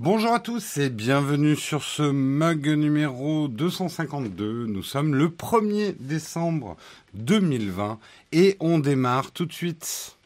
Bonjour à tous et bienvenue sur ce mug numéro 252. Nous sommes le 1er décembre 2020 et on démarre tout de suite.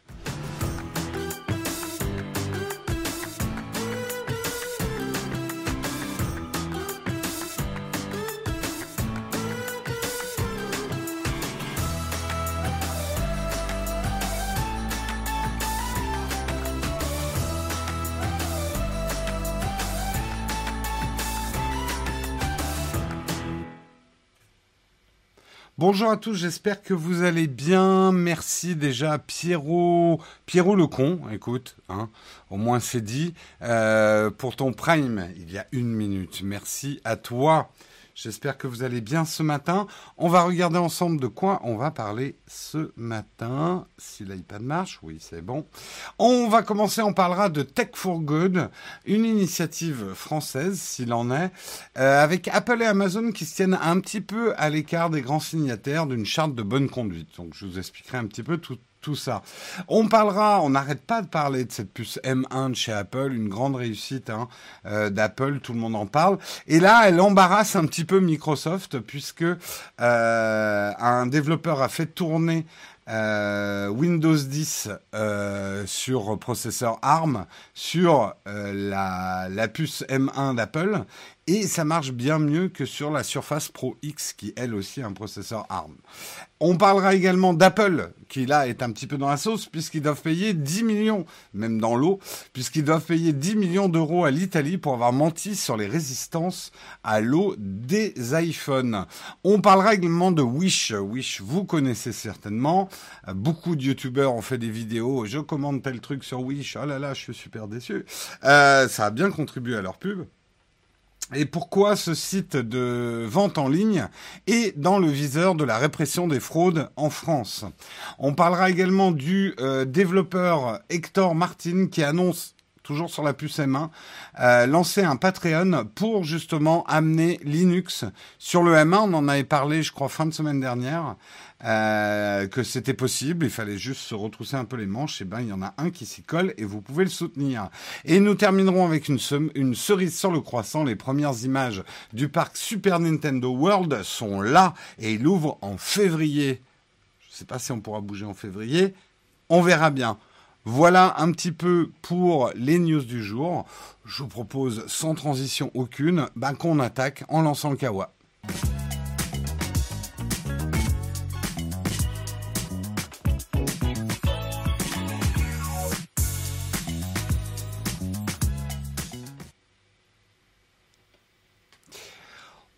Bonjour à tous, j'espère que vous allez bien. Merci déjà Pierrot, Pierrot le con, écoute, hein, au moins c'est dit, euh, pour ton prime il y a une minute. Merci à toi. J'espère que vous allez bien ce matin. On va regarder ensemble de quoi on va parler ce matin. Si l'iPad marche, oui, c'est bon. On va commencer, on parlera de Tech for Good, une initiative française, s'il en est, euh, avec Apple et Amazon qui se tiennent un petit peu à l'écart des grands signataires d'une charte de bonne conduite. Donc, je vous expliquerai un petit peu tout, tout ça. On parlera, on n'arrête pas de parler de cette puce M1 de chez Apple, une grande réussite hein, euh, d'Apple, tout le monde en parle. Et là, elle embarrasse un petit peu Microsoft puisque euh, un développeur a fait tourner euh, Windows 10 euh, sur processeur ARM sur la, puce M1 d'Apple et ça marche bien mieux que sur la Surface Pro X qui elle aussi un processeur ARM. On parlera également d'Apple qui là est un petit peu dans la sauce puisqu'ils doivent payer 10 millions, même dans l'eau, puisqu'ils doivent payer 10 millions d'euros à l'Italie pour avoir menti sur les résistances à l'eau des iPhones. On parlera également de Wish. Wish, vous connaissez certainement. Beaucoup de youtubeurs ont fait des vidéos. Je commande tel truc sur Wish. Oh là là, je suis super déçu. Euh, ça a bien contribué à leur pub. Et pourquoi ce site de vente en ligne est dans le viseur de la répression des fraudes en France? On parlera également du euh, développeur Hector Martin qui annonce toujours sur la puce M1, euh, lancer un Patreon pour justement amener Linux sur le M1. On en avait parlé, je crois, fin de semaine dernière. Euh, que c'était possible, il fallait juste se retrousser un peu les manches, et ben il y en a un qui s'y colle et vous pouvez le soutenir. Et nous terminerons avec une cerise sur le croissant, les premières images du parc Super Nintendo World sont là et il ouvre en février. Je ne sais pas si on pourra bouger en février, on verra bien. Voilà un petit peu pour les news du jour. Je vous propose sans transition aucune ben, qu'on attaque en lançant le kawa.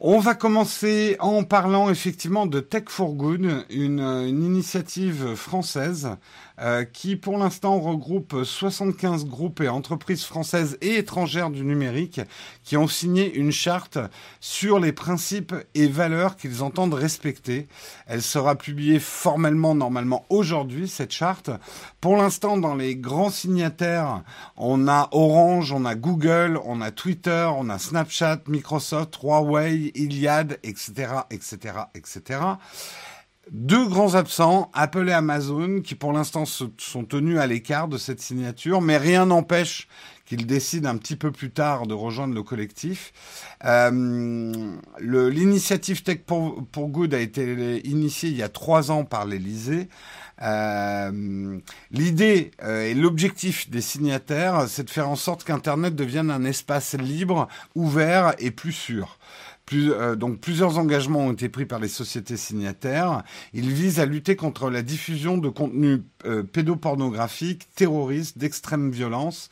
On va commencer en parlant effectivement de Tech for Good, une, une initiative française euh, qui pour l'instant regroupe 75 groupes et entreprises françaises et étrangères du numérique qui ont signé une charte sur les principes et valeurs qu'ils entendent respecter. Elle sera publiée formellement normalement aujourd'hui, cette charte. Pour l'instant, dans les grands signataires, on a Orange, on a Google, on a Twitter, on a Snapchat, Microsoft, Huawei, Iliad, etc., etc., etc. Deux grands absents, Apple Amazon, qui pour l'instant sont tenus à l'écart de cette signature, mais rien n'empêche qu'ils décident un petit peu plus tard de rejoindre le collectif. Euh, L'initiative Tech pour, Good a été initiée il y a trois ans par l'Elysée. Euh, L'idée euh, et l'objectif des signataires, c'est de faire en sorte qu'Internet devienne un espace libre, ouvert et plus sûr. Euh, donc plusieurs engagements ont été pris par les sociétés signataires. Ils visent à lutter contre la diffusion de contenus euh, pédopornographiques, terroristes, d'extrême violence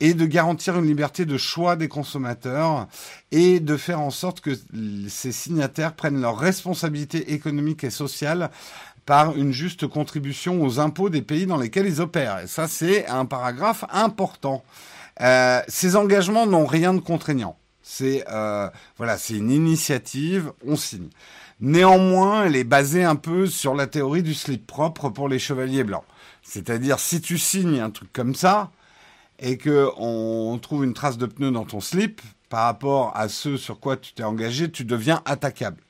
et de garantir une liberté de choix des consommateurs et de faire en sorte que ces signataires prennent leurs responsabilités économiques et sociales par une juste contribution aux impôts des pays dans lesquels ils opèrent. Et ça, c'est un paragraphe important. Euh, ces engagements n'ont rien de contraignant. C'est euh, voilà, c'est une initiative, on signe. Néanmoins, elle est basée un peu sur la théorie du slip propre pour les chevaliers blancs. C'est-à-dire, si tu signes un truc comme ça et que on trouve une trace de pneu dans ton slip par rapport à ce sur quoi tu t'es engagé, tu deviens attaquable.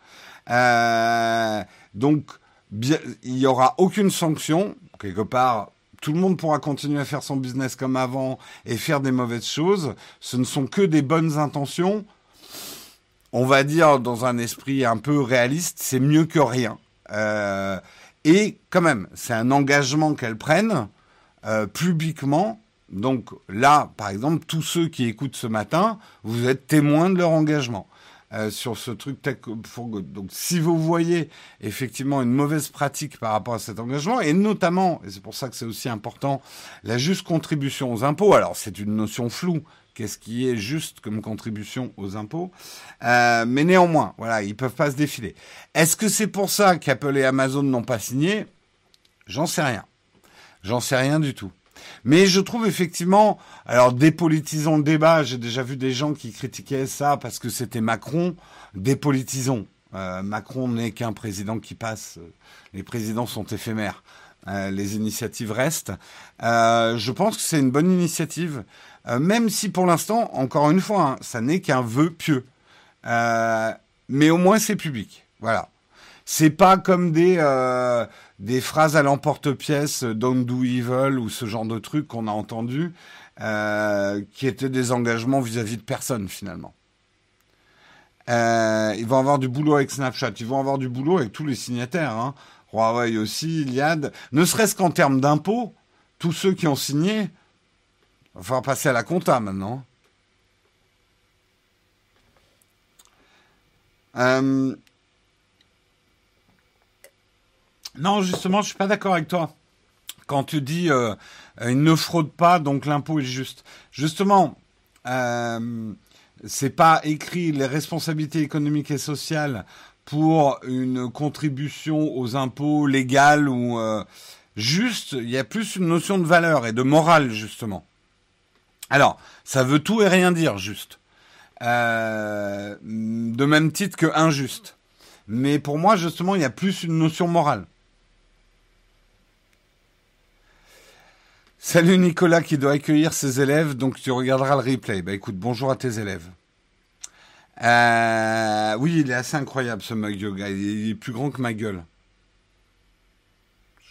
Euh, donc, il y aura aucune sanction quelque part tout le monde pourra continuer à faire son business comme avant et faire des mauvaises choses. Ce ne sont que des bonnes intentions. On va dire dans un esprit un peu réaliste, c'est mieux que rien. Euh, et quand même, c'est un engagement qu'elles prennent euh, publiquement. Donc là, par exemple, tous ceux qui écoutent ce matin, vous êtes témoins de leur engagement. Euh, sur ce truc tech Donc, si vous voyez effectivement une mauvaise pratique par rapport à cet engagement, et notamment, et c'est pour ça que c'est aussi important, la juste contribution aux impôts. Alors, c'est une notion floue. Qu'est-ce qui est juste comme contribution aux impôts euh, Mais néanmoins, voilà, ils peuvent pas se défiler. Est-ce que c'est pour ça qu'Apple et Amazon n'ont pas signé? J'en sais rien. J'en sais rien du tout. Mais je trouve effectivement, alors dépolitisons le débat, j'ai déjà vu des gens qui critiquaient ça parce que c'était Macron, dépolitisons. Euh, Macron n'est qu'un président qui passe, les présidents sont éphémères, euh, les initiatives restent. Euh, je pense que c'est une bonne initiative, même si pour l'instant, encore une fois, hein, ça n'est qu'un vœu pieux. mais au moins c'est public, voilà. C'est pas comme des des phrases à l'emporte-pièce, euh, Don't do evil ou ce genre de trucs qu'on a entendu, euh, qui étaient des engagements vis-à-vis de personne finalement. Euh, ils vont avoir du boulot avec Snapchat, ils vont avoir du boulot avec tous les signataires. Hein. Huawei aussi, Iliad, ne serait-ce qu'en termes d'impôts, tous ceux qui ont signé, va falloir passer à la compta maintenant. Euh, non, justement, je suis pas d'accord avec toi. Quand tu dis euh, il ne fraude pas, donc l'impôt est juste. Justement, euh, c'est pas écrit les responsabilités économiques et sociales pour une contribution aux impôts légales ou euh, juste. Il y a plus une notion de valeur et de morale justement. Alors, ça veut tout et rien dire, juste. Euh, de même titre que injuste. Mais pour moi, justement, il y a plus une notion morale. Salut Nicolas qui doit accueillir ses élèves, donc tu regarderas le replay. Bah écoute, bonjour à tes élèves. Euh, oui, il est assez incroyable ce mug yoga, il est plus grand que ma gueule.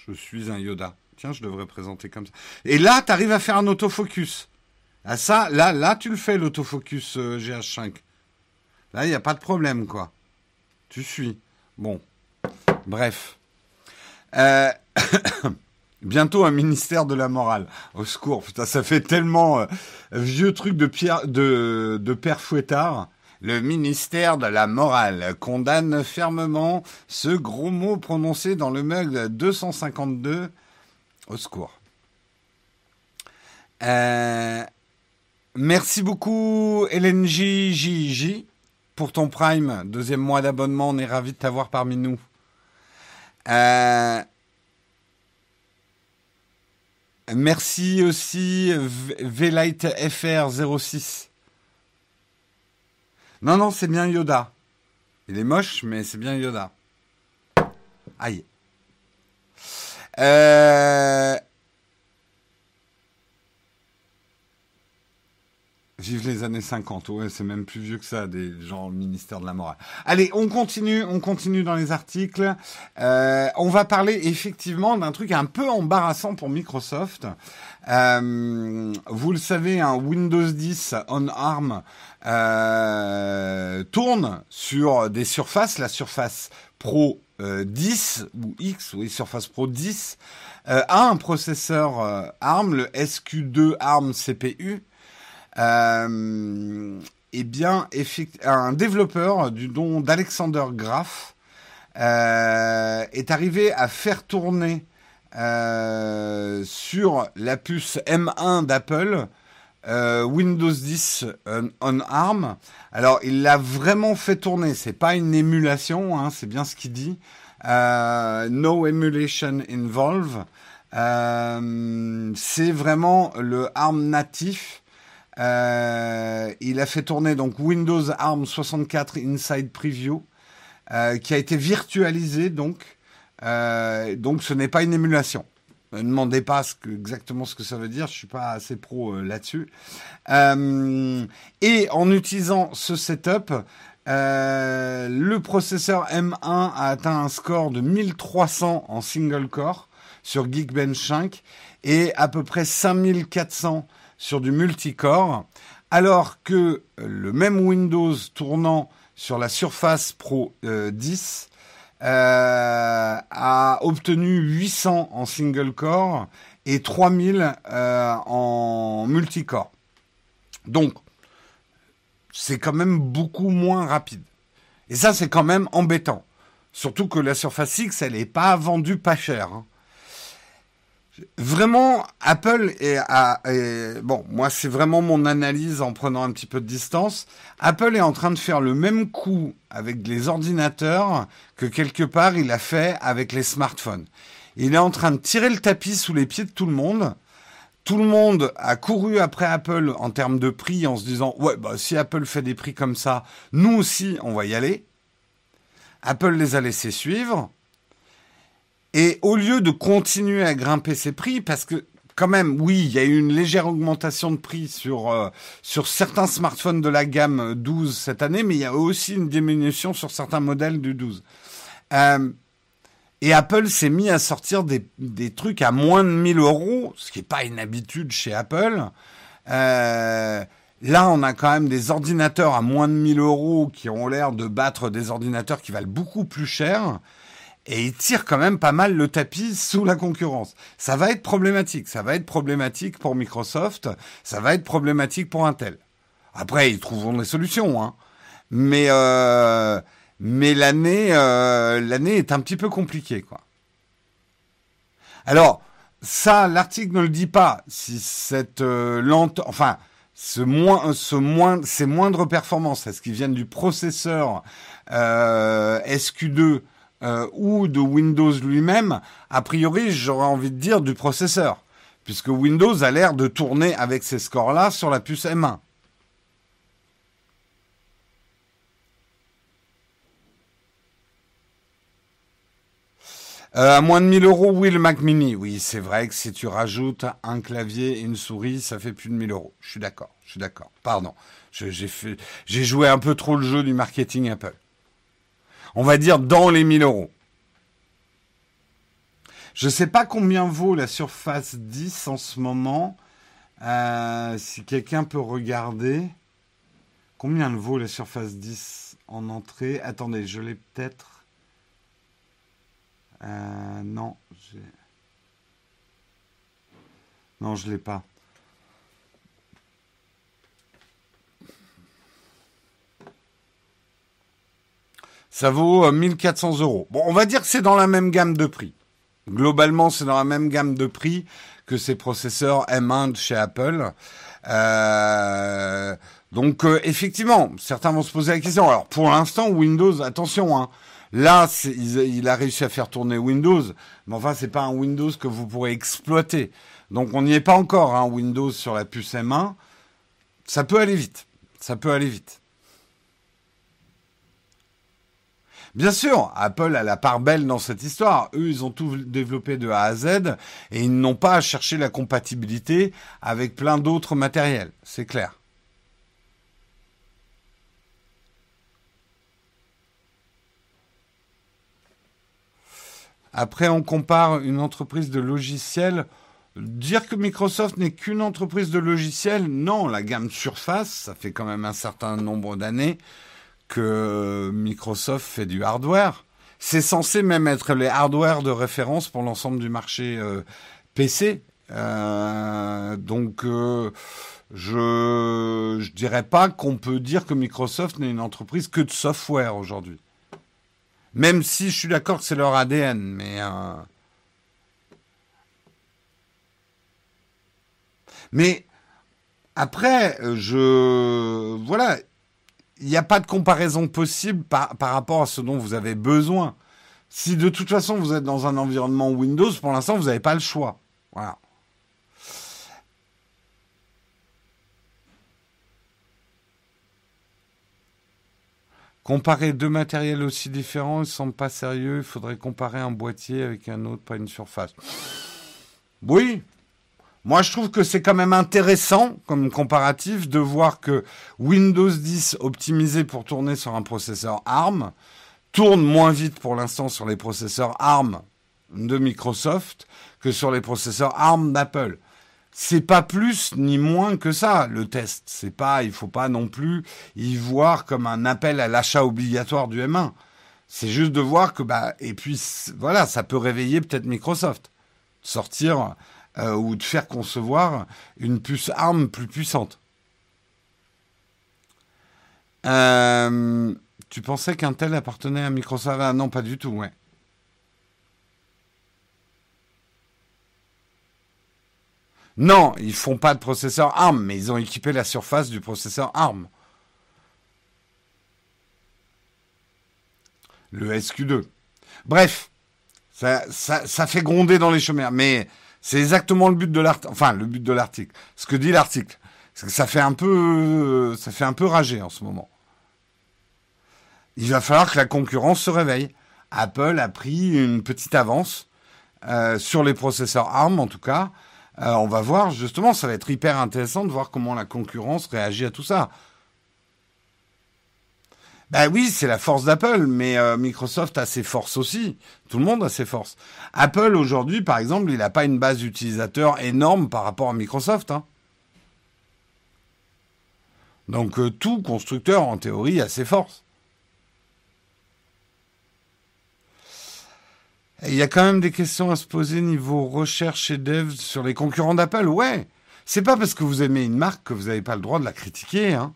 Je suis un Yoda. Tiens, je devrais présenter comme ça. Et là, tu arrives à faire un autofocus. Ah ça, là, là, tu le fais l'autofocus euh, GH5. Là, il n'y a pas de problème, quoi. Tu suis. Bon. Bref. Euh... Bientôt un ministère de la morale. Au secours, putain, ça fait tellement euh, vieux truc de Pierre, de, de Père Fouettard. Le ministère de la morale condamne fermement ce gros mot prononcé dans le mug 252. Au secours. Euh, merci beaucoup LNJJJ pour ton Prime. Deuxième mois d'abonnement, on est ravis de t'avoir parmi nous. Euh, Merci aussi Vlight FR 06. Non, non, c'est bien Yoda. Il est moche, mais c'est bien Yoda. Aïe. Euh, Vive les années 50, ouais, c'est même plus vieux que ça, des gens au ministère de la morale. Allez, on continue, on continue dans les articles. Euh, on va parler effectivement d'un truc un peu embarrassant pour Microsoft. Euh, vous le savez, un Windows 10 on ARM euh, tourne sur des surfaces, la Surface Pro 10 ou X, oui, Surface Pro 10, a un processeur ARM, le SQ2 ARM CPU eh bien, un développeur du nom d'Alexander Graf euh, est arrivé à faire tourner euh, sur la puce M1 d'Apple euh, Windows 10 on ARM. Alors, il l'a vraiment fait tourner. C'est pas une émulation, hein, c'est bien ce qu'il dit. no emulation involved. c'est vraiment le ARM natif euh, il a fait tourner donc Windows ARM 64 Inside Preview, euh, qui a été virtualisé donc. Euh, donc ce n'est pas une émulation. Ne demandez pas exactement ce que ça veut dire, je suis pas assez pro là-dessus. et en utilisant ce setup, le processeur M1 a atteint un score de 1300 en single core sur Geekbench 5 et à peu près 5400 sur du multicore, alors que le même Windows tournant sur la Surface Pro 10 euh, euh, a obtenu 800 en single core et 3000 euh, en multicore. Donc, c'est quand même beaucoup moins rapide. Et ça, c'est quand même embêtant. Surtout que la Surface X, elle n'est pas vendue pas cher. Hein. Vraiment, Apple est, à, bon, moi c'est vraiment mon analyse en prenant un petit peu de distance. Apple est en train de faire le même coup avec les ordinateurs que quelque part il a fait avec les smartphones. Il est en train de tirer le tapis sous les pieds de tout le monde. Tout le monde a couru après Apple en termes de prix en se disant ouais bah si Apple fait des prix comme ça, nous aussi on va y aller. Apple les a laissés suivre. Et au lieu de continuer à grimper ses prix, parce que quand même, oui, il y a eu une légère augmentation de prix sur, euh, sur certains smartphones de la gamme 12 cette année, mais il y a aussi une diminution sur certains modèles du 12. Euh, et Apple s'est mis à sortir des, des, trucs à moins de 1000 euros, ce qui n'est pas une habitude chez Apple. Euh, là, on a quand même des ordinateurs à moins de 1000 euros qui ont l'air de battre des ordinateurs qui valent beaucoup plus cher et il tire quand même pas mal le tapis sous la concurrence. Ça va être problématique. Ça va être problématique pour Microsoft. Ça va être problématique pour Intel. Après, ils trouveront des solutions, hein. Mais euh, euh, l'année est un petit peu compliquée, quoi. Alors ça, l'article ne le dit pas. Si cette euh, lente, enfin ce moins, ce moins, ces moindres performances, est-ce qu'ils viennent du processeur euh, SQ2 euh, ou de Windows lui-même, a priori, j'aurais envie de dire du processeur, puisque Windows a l'air de tourner avec ces scores-là sur la puce M1. Euh, à moins de 1000 euros, oui, le Mac Mini. Oui, c'est vrai que si tu rajoutes un clavier et une souris, ça fait plus de 1000 euros. Je suis d'accord, je suis d'accord. Pardon. J'ai joué un peu trop le jeu du marketing Apple on va dire dans les 1000 euros. Je ne sais pas combien vaut la Surface 10 en ce moment. Euh, si quelqu'un peut regarder. Combien vaut la Surface 10 en entrée? Attendez, je l'ai peut-être. Euh, non, non, je l'ai pas. Ça vaut 1400 euh, euros. Bon, on va dire que c'est dans la même gamme de prix. Globalement, c'est dans la même gamme de prix que ces processeurs M1 de chez Apple. Euh, donc, euh, effectivement, certains vont se poser la question. Alors, pour l'instant, Windows, attention, hein, là, il, a réussi à faire tourner Windows, mais enfin, c'est pas un Windows que vous pourrez exploiter. Donc, on n'y est pas encore, hein, Windows sur la puce M1. Ça peut aller vite. Ça peut aller vite. Bien sûr, Apple a la part belle dans cette histoire. Eux, ils ont tout développé de A à Z et ils n'ont pas à chercher la compatibilité avec plein d'autres matériels. C'est clair. Après, on compare une entreprise de logiciels. Dire que Microsoft n'est qu'une entreprise de logiciels, non, la gamme Surface, ça fait quand même un certain nombre d'années que Microsoft fait du hardware. C'est censé même être les hardware de référence pour l'ensemble du marché euh, PC. Euh, donc, euh, je je dirais pas qu'on peut dire que Microsoft n'est une entreprise que de software aujourd'hui. Même si je suis d'accord que c'est leur ADN, mais mais après, je voilà, il n'y a pas de comparaison possible par, par rapport à ce dont vous avez besoin. Si de toute façon vous êtes dans un environnement Windows, pour l'instant vous n'avez pas le choix. Voilà. Comparer deux matériels aussi différents, ne semble pas sérieux. Il faudrait comparer un boîtier avec un autre, pas une surface. Oui, moi, je trouve que c'est quand même intéressant comme comparatif de voir que Windows 10 optimisé pour tourner sur un processeur ARM tourne moins vite pour l'instant sur les processeurs ARM de Microsoft que sur les processeurs ARM d'Apple. C'est pas plus ni moins que ça le test. C'est pas, il faut pas non plus y voir comme un appel à l'achat obligatoire du M1. C'est juste de voir que bah et puis voilà, ça peut réveiller peut-être Microsoft, sortir euh, ou de faire concevoir une puce ARM plus puissante. Euh, tu pensais qu'Intel appartenait à Microsoft? Ah, Non, pas du tout, ouais. Non, ils font pas de processeur ARM, mais ils ont équipé la surface du processeur ARM. Le SQ2. Bref, ça, ça, fait gronder dans les chemins, mais c'est exactement le but de l'article. Enfin, le but de l'article. Ce que dit l'article, ça fait un peu, ça fait un peu rager en ce moment. Il va falloir que la concurrence se réveille. Apple a pris une petite avance euh, sur les processeurs ARM, en tout cas. Euh, on va voir, justement, ça va être hyper intéressant de voir comment la concurrence réagit à tout ça. Ben oui, c'est la force d'Apple, mais euh, Microsoft a ses forces aussi. Tout le monde a ses forces. Apple aujourd'hui, par exemple, il n'a pas une base d'utilisateurs énorme par rapport à Microsoft. Hein. Donc euh, tout constructeur, en théorie, a ses forces. Il y a quand même des questions à se poser niveau recherche et dev sur les concurrents d'Apple. Ouais, c'est pas parce que vous aimez une marque que vous n'avez pas le droit de la critiquer. Hein.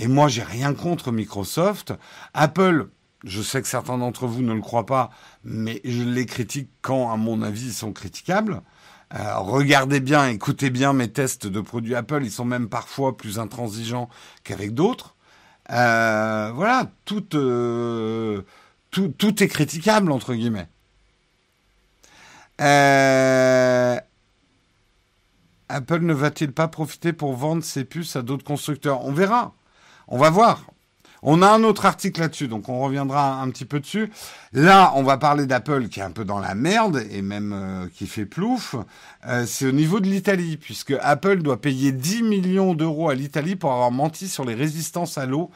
Et moi, j'ai rien contre Microsoft. Apple, je sais que certains d'entre vous ne le croient pas, mais je les critique quand, à mon avis, ils sont critiquables. Euh, regardez bien, écoutez bien mes tests de produits Apple, ils sont même parfois plus intransigeants qu'avec d'autres. Euh, voilà, tout, euh, tout, est critiquable, entre guillemets. Apple ne va-t-il pas profiter pour vendre ses puces à d'autres constructeurs? On verra. On va voir. On a un autre article là-dessus, donc on reviendra un petit peu dessus. Là, on va parler d'Apple qui est un peu dans la merde et même euh, qui fait plouf. Euh, c'est au niveau de l'Italie, puisque Apple doit payer 10 millions d'euros à l'Italie pour avoir menti sur les résistances à l'eau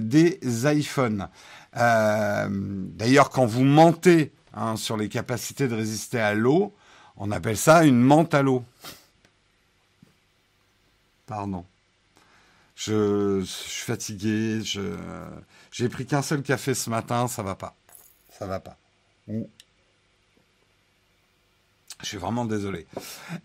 des iPhones. D'ailleurs, quand vous mentez Hein, sur les capacités de résister à l'eau. On appelle ça une menthe à l'eau. Pardon. Je, suis fatigué. Je, j'ai pris qu'un seul café ce matin. Ça va pas. Ça va pas. Je suis vraiment désolé.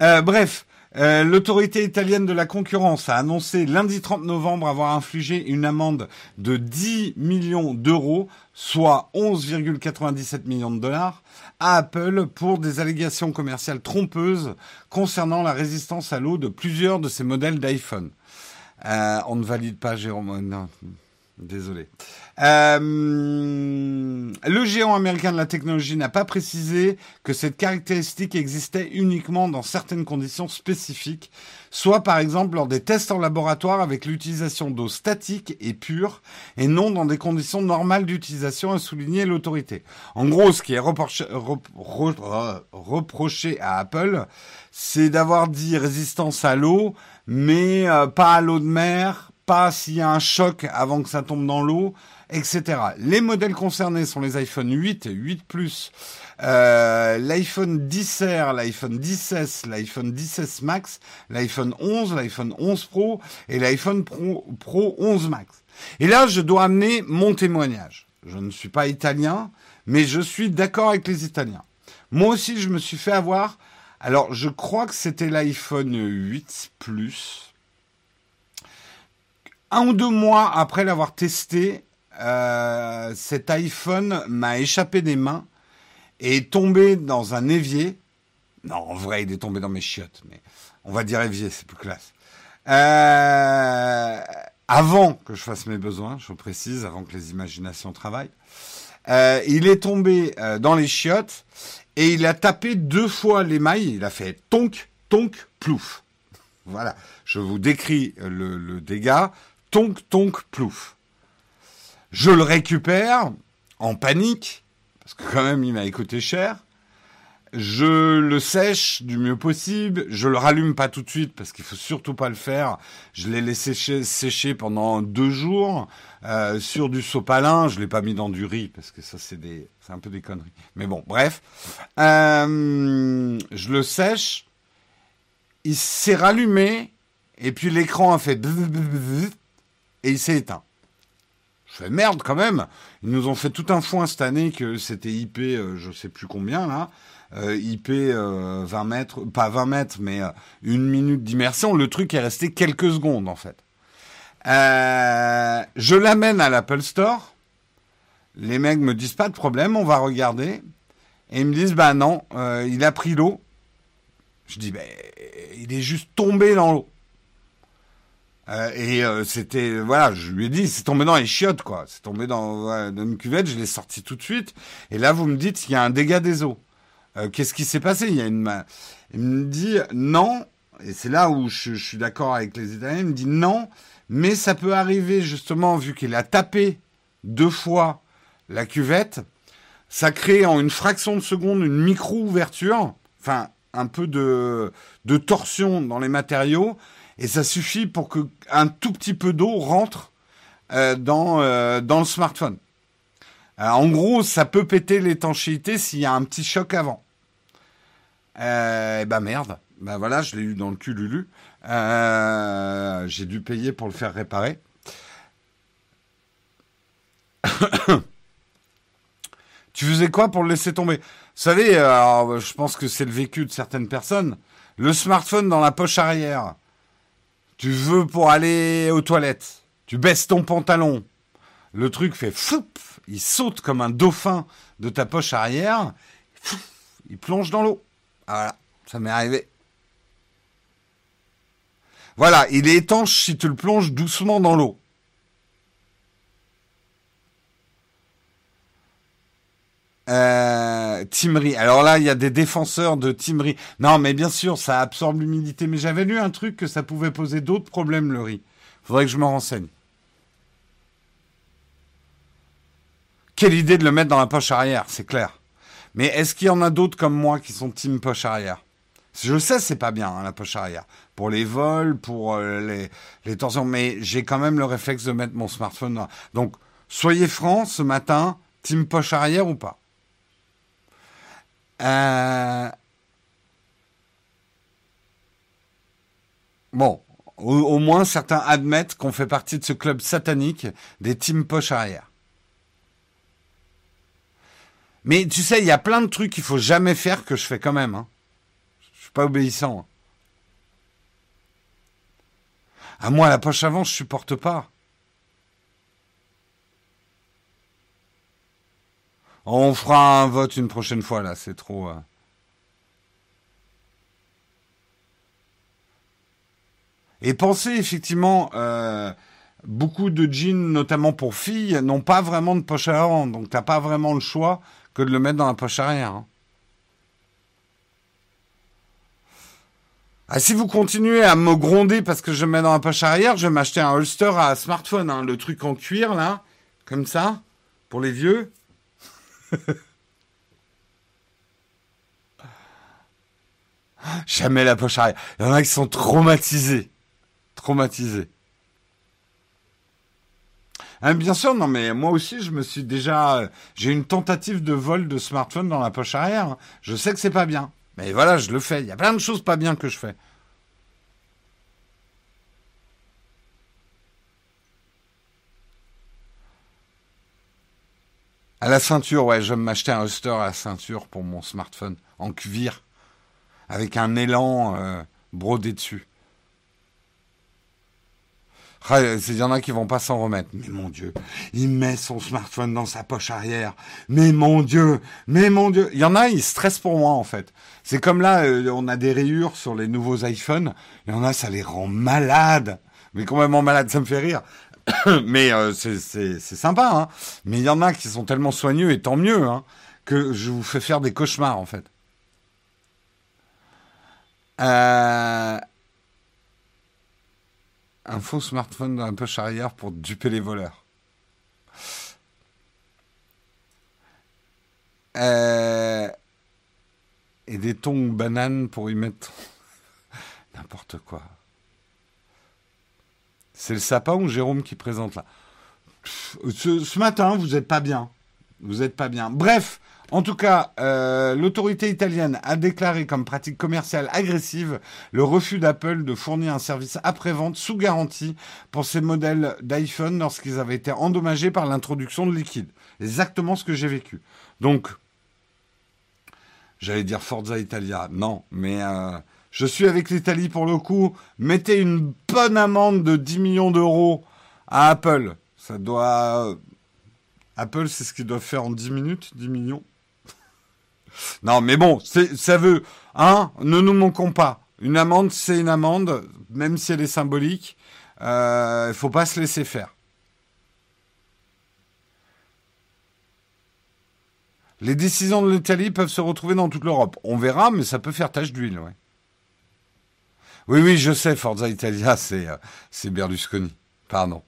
Euh, bref, euh, l'autorité italienne de la concurrence a annoncé lundi 30 novembre avoir infligé une amende de 10 millions d'euros, soit 11,97 millions de dollars, à Apple pour des allégations commerciales trompeuses concernant la résistance à l'eau de plusieurs de ses modèles d'iPhone. Euh, on ne valide pas, Jérôme. Non, désolé. Euh, le géant américain de la technologie n'a pas précisé que cette caractéristique existait uniquement dans certaines conditions spécifiques, soit par exemple lors des tests en laboratoire avec l'utilisation d'eau statique et pure, et non dans des conditions normales d'utilisation, a souligné l'autorité. En gros, ce qui est reproché à Apple, c'est d'avoir dit résistance à l'eau, mais euh, pas à l'eau de mer, pas s'il y a un choc avant que ça tombe dans l'eau, etc. Les modèles concernés sont les iPhone 8, 8 Plus, euh, l'iPhone 10R, l'iPhone 10S, l'iPhone 10S Max, l'iPhone 11, l'iPhone 11 Pro et l'iPhone Pro, Pro 11 Max. Et là, je dois amener mon témoignage. Je ne suis pas italien, mais je suis d'accord avec les Italiens. Moi aussi, je me suis fait avoir. Alors, je crois que c'était l'iPhone 8 Plus. Un ou deux mois après l'avoir testé, euh, cet iPhone m'a échappé des mains et est tombé dans un évier. Non, en vrai, il est tombé dans mes chiottes, mais on va dire évier, c'est plus classe. Euh, avant que je fasse mes besoins, je précise, avant que les imaginations travaillent. Euh, il est tombé dans les chiottes et il a tapé deux fois l'émail. Il a fait tonk, tonk, plouf. Voilà, je vous décris le, dégât. Tonk, tonk, plouf. Je le récupère en panique, parce que quand même il m'a coûté cher. Je le sèche du mieux possible. Je le rallume pas tout de suite parce qu'il faut surtout pas le faire. Je l'ai laissé sécher, pendant deux jours euh, sur du sopalin. Je l'ai pas mis dans du riz parce que ça c'est des, c'est un peu des conneries. Mais bon, bref, euh, je le sèche. Il s'est rallumé et puis l'écran a fait et il s'est éteint. Je fais merde quand même. Ils nous ont fait tout un foin cette année que c'était IP, euh, je sais plus combien là. Euh, IP 20 euh, mètres, pas 20 mètres, mais euh, une minute d'immersion. Le truc est resté quelques secondes en fait. je l'amène à l'Apple Store. Les mecs me disent pas de problème, on va regarder. Et ils me disent bah non, il a pris l'eau. Je dis ben il est juste tombé dans l'eau. et c'était voilà, je lui ai dit c'est tombé dans les chiottes quoi, c'est tombé dans, dans, une cuvette, je l'ai sorti tout de suite. Et là vous me dites qu'il y a un dégât des eaux. Euh, qu'est-ce qui s'est passé? Il y a une, il me dit non, et c'est là où je, suis d'accord avec les Italiens. Il me dit non, mais ça peut arriver justement vu qu'il a tapé deux fois la cuvette, ça crée en une fraction de seconde une micro ouverture, enfin un peu de, de torsion dans les matériaux, et ça suffit pour que un tout petit peu d'eau rentre euh, dans euh, dans le smartphone. Euh, en gros, ça peut péter l'étanchéité s'il y a un petit choc avant. Euh, bah merde. Bah voilà, je l'ai eu dans le cul Lulu. Euh, j'ai dû payer pour le faire réparer. tu faisais quoi pour le laisser tomber? Vous savez, je pense que c'est le vécu de certaines personnes. Le smartphone dans la poche arrière. Tu veux pour aller aux toilettes. Tu baisses ton pantalon. Le truc fait foup il saute comme un dauphin de ta poche arrière, il plonge dans l'eau. Voilà, ça m'est arrivé. Voilà, il est étanche si tu le plonges doucement dans l'eau. Euh. Alors là, il y a des défenseurs de Timry. Non, mais bien sûr, ça absorbe l'humidité. Mais j'avais lu un truc que ça pouvait poser d'autres problèmes, le riz. Faudrait que je me renseigne. Quelle idée de le mettre dans la poche arrière, c'est clair. Mais est-ce qu'il y en a d'autres comme moi qui sont team poche arrière? Je sais, c'est pas bien hein, la poche arrière pour les vols, pour euh, les, tensions, mais j'ai quand même le réflexe de mettre mon smartphone. Donc, soyez francs ce matin, team poche arrière ou pas? Euh, Bon, au, au moins certains admettent qu'on fait partie de ce club satanique des team poche arrière. Mais tu sais, il y a plein de trucs qu'il faut jamais faire que je fais quand même. Hein. Je suis pas obéissant. Hein. À moi, la poche avant, je supporte pas. On fera un vote une prochaine fois là, c'est trop. Euh. Et pensez effectivement, euh, beaucoup de jeans, notamment pour filles, n'ont pas vraiment de poche avant, donc t'as pas vraiment le choix que de le mettre dans la poche arrière. Hein. Ah, si vous continuez à me gronder parce que je mets dans la poche arrière, je vais m'acheter un holster à smartphone, hein, le truc en cuir là, comme ça, pour les vieux. Jamais la poche arrière. Il y en a qui sont traumatisés. Traumatisés. Hein, bien sûr, non, mais moi aussi, je me suis déjà, j'ai une tentative de vol de smartphone dans la poche arrière. Je sais que c'est pas bien, mais voilà, je le fais. Il y a plein de choses pas bien que je fais. À la ceinture, ouais, je vais m'acheter un holster à la ceinture pour mon smartphone en cuir avec un élan euh, brodé dessus. Ah, il y en a qui vont pas s'en remettre. Mais mon Dieu, il met son smartphone dans sa poche arrière. Mais mon Dieu, mais mon Dieu. Il y en a, ils stressent pour moi en fait. C'est comme là, euh, on a des rayures sur les nouveaux iPhones. Il y en a, ça les rend malades. Mais complètement malades, ça me fait rire. mais euh, c'est sympa. Hein. Mais il y en a qui sont tellement soigneux, et tant mieux, hein, que je vous fais faire des cauchemars en fait. Euh, un faux smartphone dans la poche arrière pour duper les voleurs. Euh, et des tongs bananes pour y mettre n'importe quoi. C'est le sapin ou Jérôme qui présente là? Ce, matin, vous n'êtes pas bien. Vous n'êtes pas bien. Bref, en tout cas, euh, l'autorité italienne a déclaré comme pratique commerciale agressive le refus d'Apple de fournir un service après-vente sous garantie pour ses modèles d'iPhone lorsqu'ils avaient été endommagés par l'introduction de liquide. Exactement ce que j'ai vécu. Donc, j'allais dire Forza Italia, non, mais euh, je suis avec l'Italie pour le coup. Mettez une bonne amende de 10 millions d'euros à Apple. Ça doit... Apple, c'est ce qu'ils doivent faire en 10 minutes, 10 millions. Non, mais bon, ça veut... Hein, ne nous manquons pas. Une amende, c'est une amende, même si elle est symbolique. Il euh, ne faut pas se laisser faire. Les décisions de l'Italie peuvent se retrouver dans toute l'Europe. On verra, mais ça peut faire tache d'huile. Oui, oui, je sais, Forza Italia, c'est euh, Berlusconi. Pardon.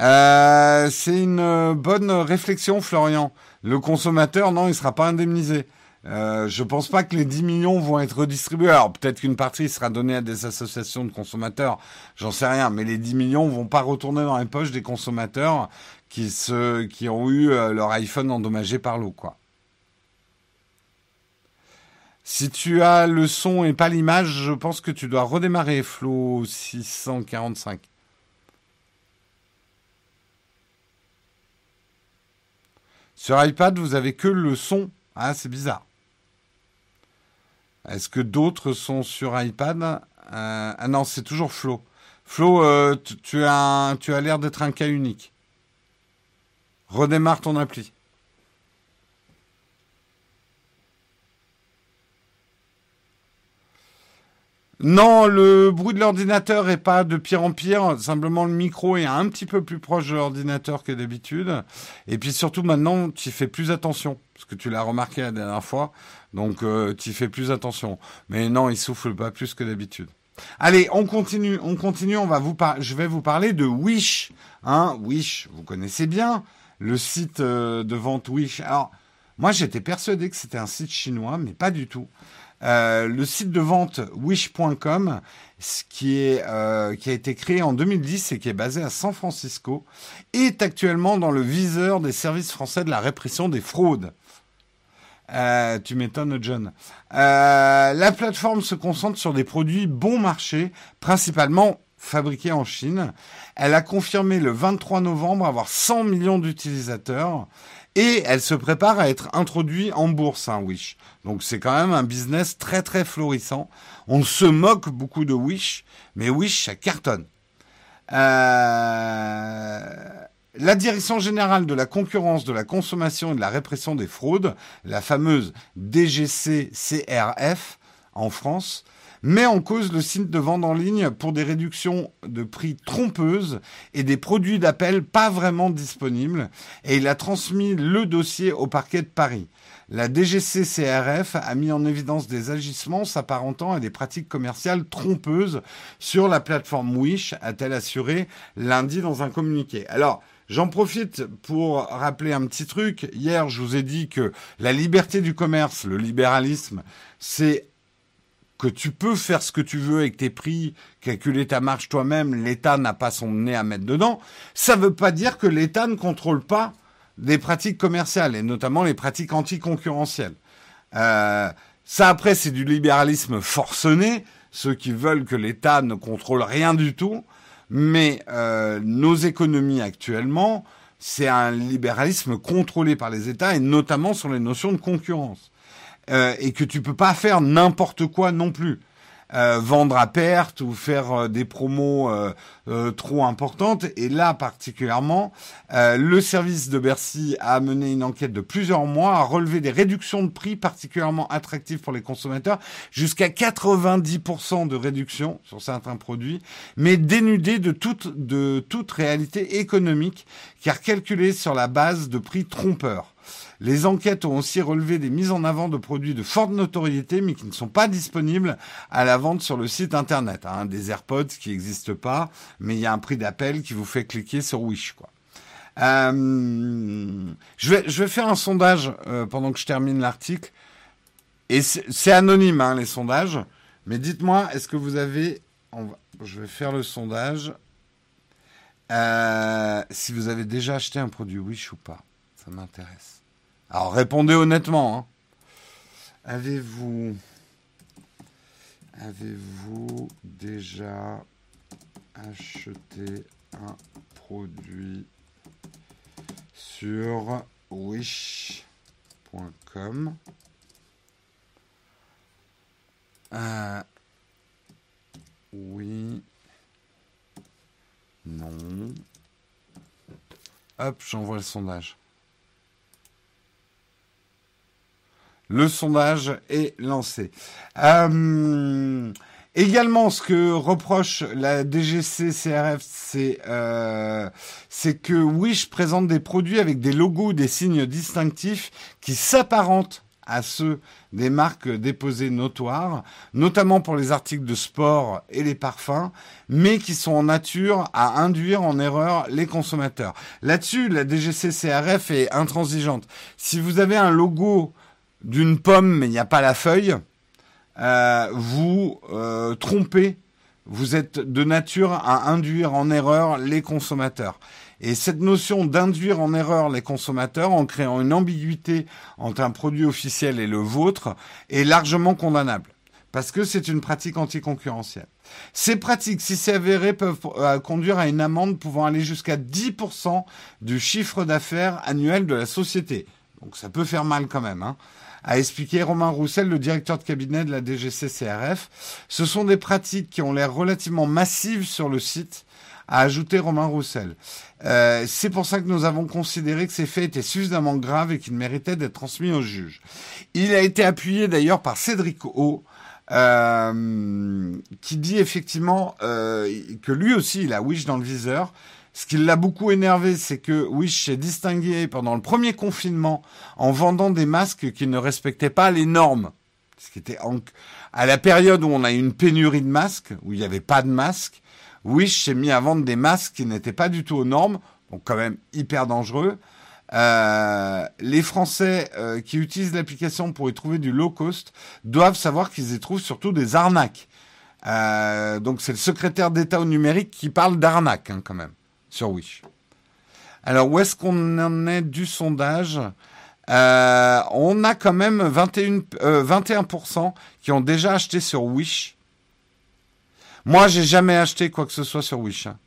Euh, c'est une bonne réflexion, Florian. Le consommateur, non, il ne sera pas indemnisé. Euh, je pense pas que les 10 millions vont être redistribués. Alors peut-être qu'une partie sera donnée à des associations de consommateurs, j'en sais rien, mais les 10 millions vont pas retourner dans les poches des consommateurs qui se, qui ont eu euh, leur iPhone endommagé par l'eau, quoi. Si tu as le son et pas l'image, je pense que tu dois redémarrer Flow 645. Sur iPad, vous avez que le son. Ah, c'est bizarre. Est-ce que d'autres sont sur iPad? Euh, Ah non, c'est toujours Flo. Flo, euh, tu, as, tu as l'air d'être un cas unique. Redémarre ton appli. Non, le bruit de l'ordinateur est pas de pire en pire. Simplement, le micro est un petit peu plus proche de l'ordinateur que d'habitude. Et puis surtout, maintenant, tu fais plus attention. Parce que tu l'as remarqué la dernière fois. Donc, euh, tu fais plus attention. Mais non, il souffle pas plus que d'habitude. Allez, on continue, on continue. On va vous je vais vous parler de Wish. Hein, Wish, vous connaissez bien le site euh, de vente Wish. Alors, moi, j'étais persuadé que c'était un site chinois, mais pas du tout. Euh, le site de vente wish.com, euh, qui a été créé en 2010 et qui est basé à San Francisco, est actuellement dans le viseur des services français de la répression des fraudes. Euh, tu m'étonnes, John. la plateforme se concentre sur des produits bon marché, principalement fabriqués en Chine. Elle a confirmé le 23 novembre avoir 100 millions d'utilisateurs et elle se prépare à être introduite en bourse, hein, Wish. Donc c'est quand même un business très très florissant. On se moque beaucoup de Wish, mais Wish, ça cartonne. Euh, la Direction générale de la concurrence, de la consommation et de la répression des fraudes, la fameuse DGC-CRF en France, met en cause le site de vente en ligne pour des réductions de prix trompeuses et des produits d'appel pas vraiment disponibles et il a transmis le dossier au parquet de Paris. La DGC-CRF a mis en évidence des agissements s'apparentant à des pratiques commerciales trompeuses sur la plateforme Wish, a-t-elle assuré lundi dans un communiqué. Alors, J'en profite pour rappeler un petit truc. Hier, je vous ai dit que la liberté du commerce, le libéralisme, c'est que tu peux faire ce que tu veux avec tes prix, calculer ta marge toi-même, l'État n'a pas son nez à mettre dedans, ça ne veut pas dire que l'État ne contrôle pas des pratiques commerciales, et notamment les pratiques anticoncurrentielles. Euh, ça, après, c'est du libéralisme forcené, ceux qui veulent que l'État ne contrôle rien du tout, mais euh, nos économies actuellement, c'est un libéralisme contrôlé par les États, et notamment sur les notions de concurrence. Euh, et que tu peux pas faire n'importe quoi non plus. Euh, vendre à perte ou faire euh, des promos trop importantes. Et là, particulièrement, le service de Bercy a mené une enquête de plusieurs mois, a relevé des réductions de prix particulièrement attractives pour les consommateurs, jusqu'à 90% de réduction sur certains produits, mais dénudés de toute, réalité économique, car calculés sur la base de prix trompeurs. Les enquêtes ont aussi relevé des mises en avant de produits de forte notoriété, mais qui ne sont pas disponibles à la vente sur le site internet. Hein. Des AirPods qui n'existent pas, mais il y a un prix d'appel qui vous fait cliquer sur Wish. Euh, je, vais, je vais faire un sondage euh, pendant que je termine l'article. Et c'est anonyme, hein, les sondages. Mais dites-moi, est-ce que vous avez... je vais faire le sondage. Euh, si vous avez déjà acheté un produit Wish ou pas. Ça m'intéresse. Alors répondez honnêtement. Hein. Avez-vous... Avez-vous déjà acheté un produit sur wish.com. Euh, oui. Non. Hop, j'envoie le sondage. Le sondage est lancé. Euh, Également, ce que reproche la DGC CRF, euh, c'est que Wish présente des produits avec des logos, des signes distinctifs qui s'apparentent à ceux des marques déposées notoires, notamment pour les articles de sport et les parfums, mais qui sont en nature à induire en erreur les consommateurs. Là-dessus, la DGC CRF est intransigeante. Si vous avez un logo d'une pomme mais il n'y a pas la feuille, euh, vous euh, trompez, vous êtes de nature à induire en erreur les consommateurs. Et cette notion d'induire en erreur les consommateurs en créant une ambiguïté entre un produit officiel et le vôtre est largement condamnable. Parce que c'est une pratique anticoncurrentielle. Ces pratiques, si c'est avéré, peuvent euh, conduire à une amende pouvant aller jusqu'à 10% du chiffre d'affaires annuel de la société. Donc ça peut faire mal quand même. Hein a expliqué Romain Roussel, le directeur de cabinet de la DGC-CRF. Ce sont des pratiques qui ont l'air relativement massives sur le site, a ajouté Romain Roussel. Euh, c'est pour ça que nous avons considéré que ces faits étaient suffisamment graves et qu'ils méritaient d'être transmis au juge. Il a été appuyé d'ailleurs par Cédric O, euh, qui dit effectivement euh, que lui aussi il a Wish dans le viseur ce qui l'a beaucoup énervé, c'est que Wish s'est distingué pendant le premier confinement en vendant des masques qui ne respectaient pas les normes. Ce qui était à la période où on a eu une pénurie de masques, où il n'y avait pas de masques, Wish s'est mis à vendre des masques qui n'étaient pas du tout aux normes, donc quand même hyper dangereux. Euh, les Français euh, qui utilisent l'application pour y trouver du low cost doivent savoir qu'ils y trouvent surtout des arnaques. Euh, donc c'est le secrétaire d'État au numérique qui parle d'arnaque hein, quand même sur Wish. Alors, où est-ce qu'on en est du sondage? Euh, On a quand même 21, 21% euh, qui ont déjà acheté sur Wish. Moi, j'ai jamais acheté quoi que ce soit sur Wish. Hein.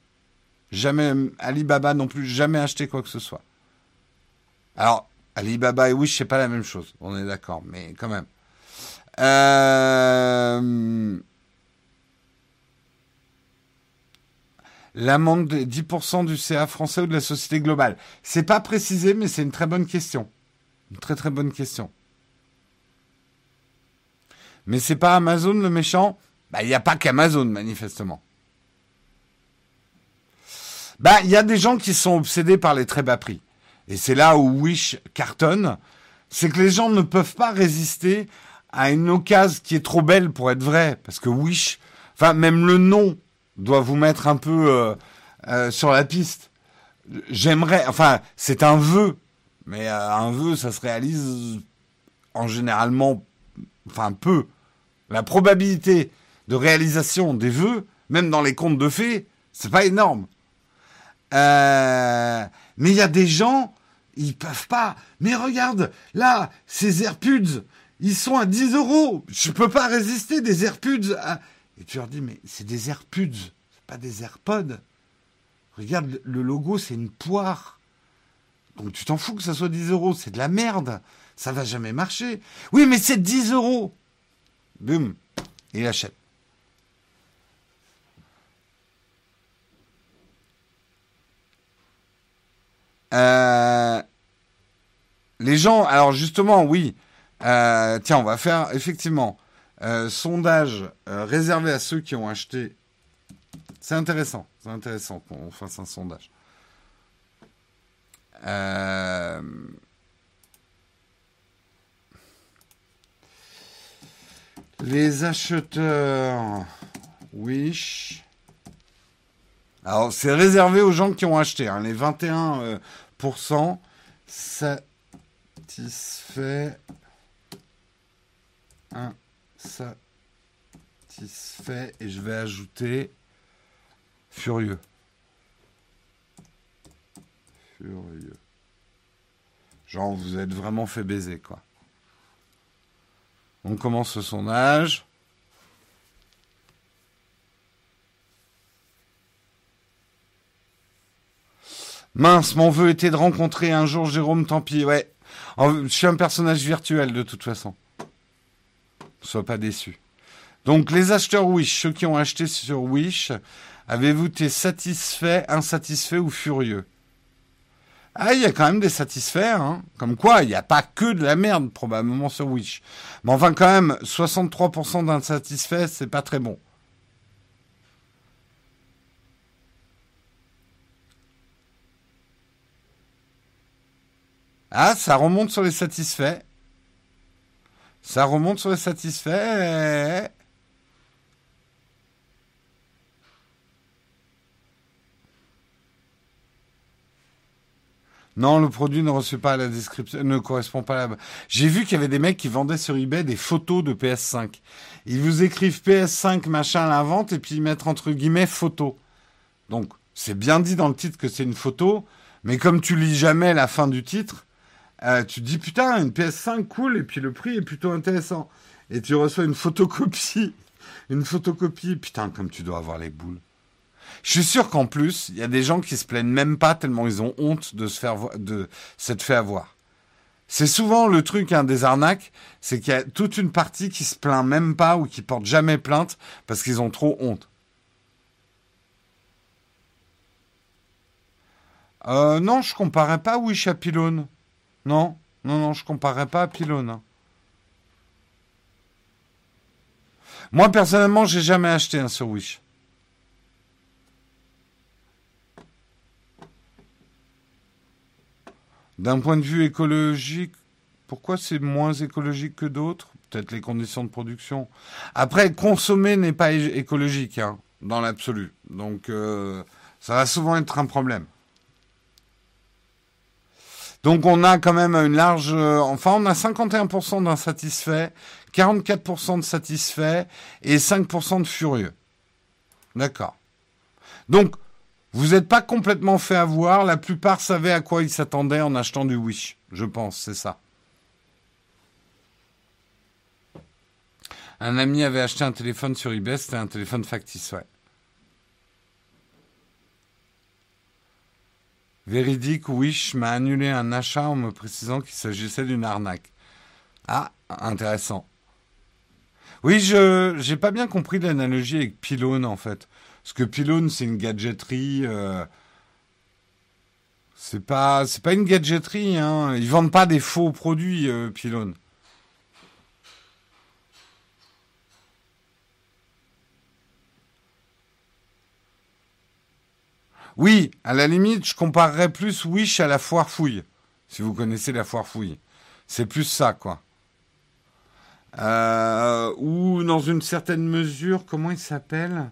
Jamais, Alibaba non plus, jamais acheté quoi que ce soit. Alors, Alibaba et Wish, c'est pas la même chose, on est d'accord, mais quand même. Euh, l'amende de 10% du CA français ou de la société globale C'est pas précisé, mais c'est une très bonne question. Une très très bonne question. Mais c'est pas Amazon le méchant? Bah, il n'y a pas qu'Amazon, manifestement. Bah, il y a des gens qui sont obsédés par les très bas prix. Et c'est là où Wish cartonne. C'est que les gens ne peuvent pas résister à une occasion qui est trop belle pour être vraie. Parce que Wish, enfin, même le nom doit vous mettre un peu euh, euh, sur la piste. J'aimerais, enfin, c'est un vœu, mais euh, un vœu, ça se réalise en généralement, enfin peu. La probabilité de réalisation des vœux, même dans les contes de fées, c'est pas énorme. mais il y a des gens, ils peuvent pas. Mais regarde, là, ces AirPuds, ils sont à 10 euros. Je peux pas résister des AirPuds à... Et tu leur dis, mais c'est des AirPuds, c'est pas des AirPods. Regarde, le logo, c'est une poire. Donc tu t'en fous que ça soit 10 euros, c'est de la merde. Ça va jamais marcher. Oui, mais c'est 10 euros. Boum, il achète. Euh, les gens, alors justement, oui. Euh, tiens, on va faire effectivement euh, sondage euh, réservé à ceux qui ont acheté. C'est intéressant, c'est intéressant qu'on fasse un sondage. Euh, les acheteurs Wish. Alors, c'est réservé aux gens qui ont acheté. Hein. Les 21% satisfait. Insatisfait. Et je vais ajouter furieux. Furieux. Genre, vous êtes vraiment fait baiser, quoi. On commence son sondage. Mince, mon vœu était de rencontrer un jour Jérôme, tant pis, ouais. Je suis un personnage virtuel de toute façon. Sois pas déçu. Donc les acheteurs Wish, ceux qui ont acheté sur Wish, avez-vous été satisfait, insatisfait ou furieux? Ah, il y a quand même des satisfaits, hein. Comme quoi, il n'y a pas que de la merde, probablement, sur Wish. Mais enfin, quand même, 63% d'insatisfaits, c'est pas très bon. Ah, ça remonte sur les satisfaits. Ça remonte sur les satisfaits. Non, le produit ne reçoit pas la description, ne correspond pas à la. J'ai vu qu'il y avait des mecs qui vendaient sur eBay des photos de PS5. Ils vous écrivent PS5 machin à la vente et puis ils mettent entre guillemets photo. Donc c'est bien dit dans le titre que c'est une photo, mais comme tu lis jamais la fin du titre, euh, tu te dis putain une PS5 cool et puis le prix est plutôt intéressant. Et tu reçois une photocopie, une photocopie, putain comme tu dois avoir les boules. Je suis sûr qu'en plus, il y a des gens qui se plaignent même pas tellement ils ont honte de se faire de. C'est souvent le truc hein, des arnaques, c'est qu'il y a toute une partie qui se plaint même pas ou qui porte jamais plainte parce qu'ils ont trop honte. Euh, non, je comparais pas Wish à. Non, non, non, je comparais pas à Pylone. Hein. Moi, personnellement, j'ai jamais acheté un sur Wish. D'un point de vue écologique, pourquoi c'est moins écologique que d'autres? Peut-être les conditions de production. Après, consommer n'est pas écologique, hein, dans l'absolu. Donc, euh, ça va souvent être un problème. Donc, on a quand même une large... Euh, enfin, on a 51% d'insatisfaits, 44% de satisfaits et 5% de furieux. D'accord. Donc, vous n'êtes pas complètement fait avoir. La plupart savaient à quoi ils s'attendaient en achetant du Wish. Je pense, c'est ça. Un ami avait acheté un téléphone sur eBay, c'était un téléphone factice, ouais. Véridique, Wish m'a annulé un achat en me précisant qu'il s'agissait d'une arnaque. Ah, intéressant. Oui, je j'ai pas bien compris l'analogie avec Pylone en fait. Parce que Pylone, c'est une gadgeterie. Euh, c'est pas, pas une gadgeterie. Hein. Ils vendent pas des faux produits, euh, Pylone. Oui, à la limite, je comparerais plus Wish à la foire fouille. Si vous connaissez la foire fouille. C'est plus ça, quoi. Euh, ou dans une certaine mesure, comment il s'appelle?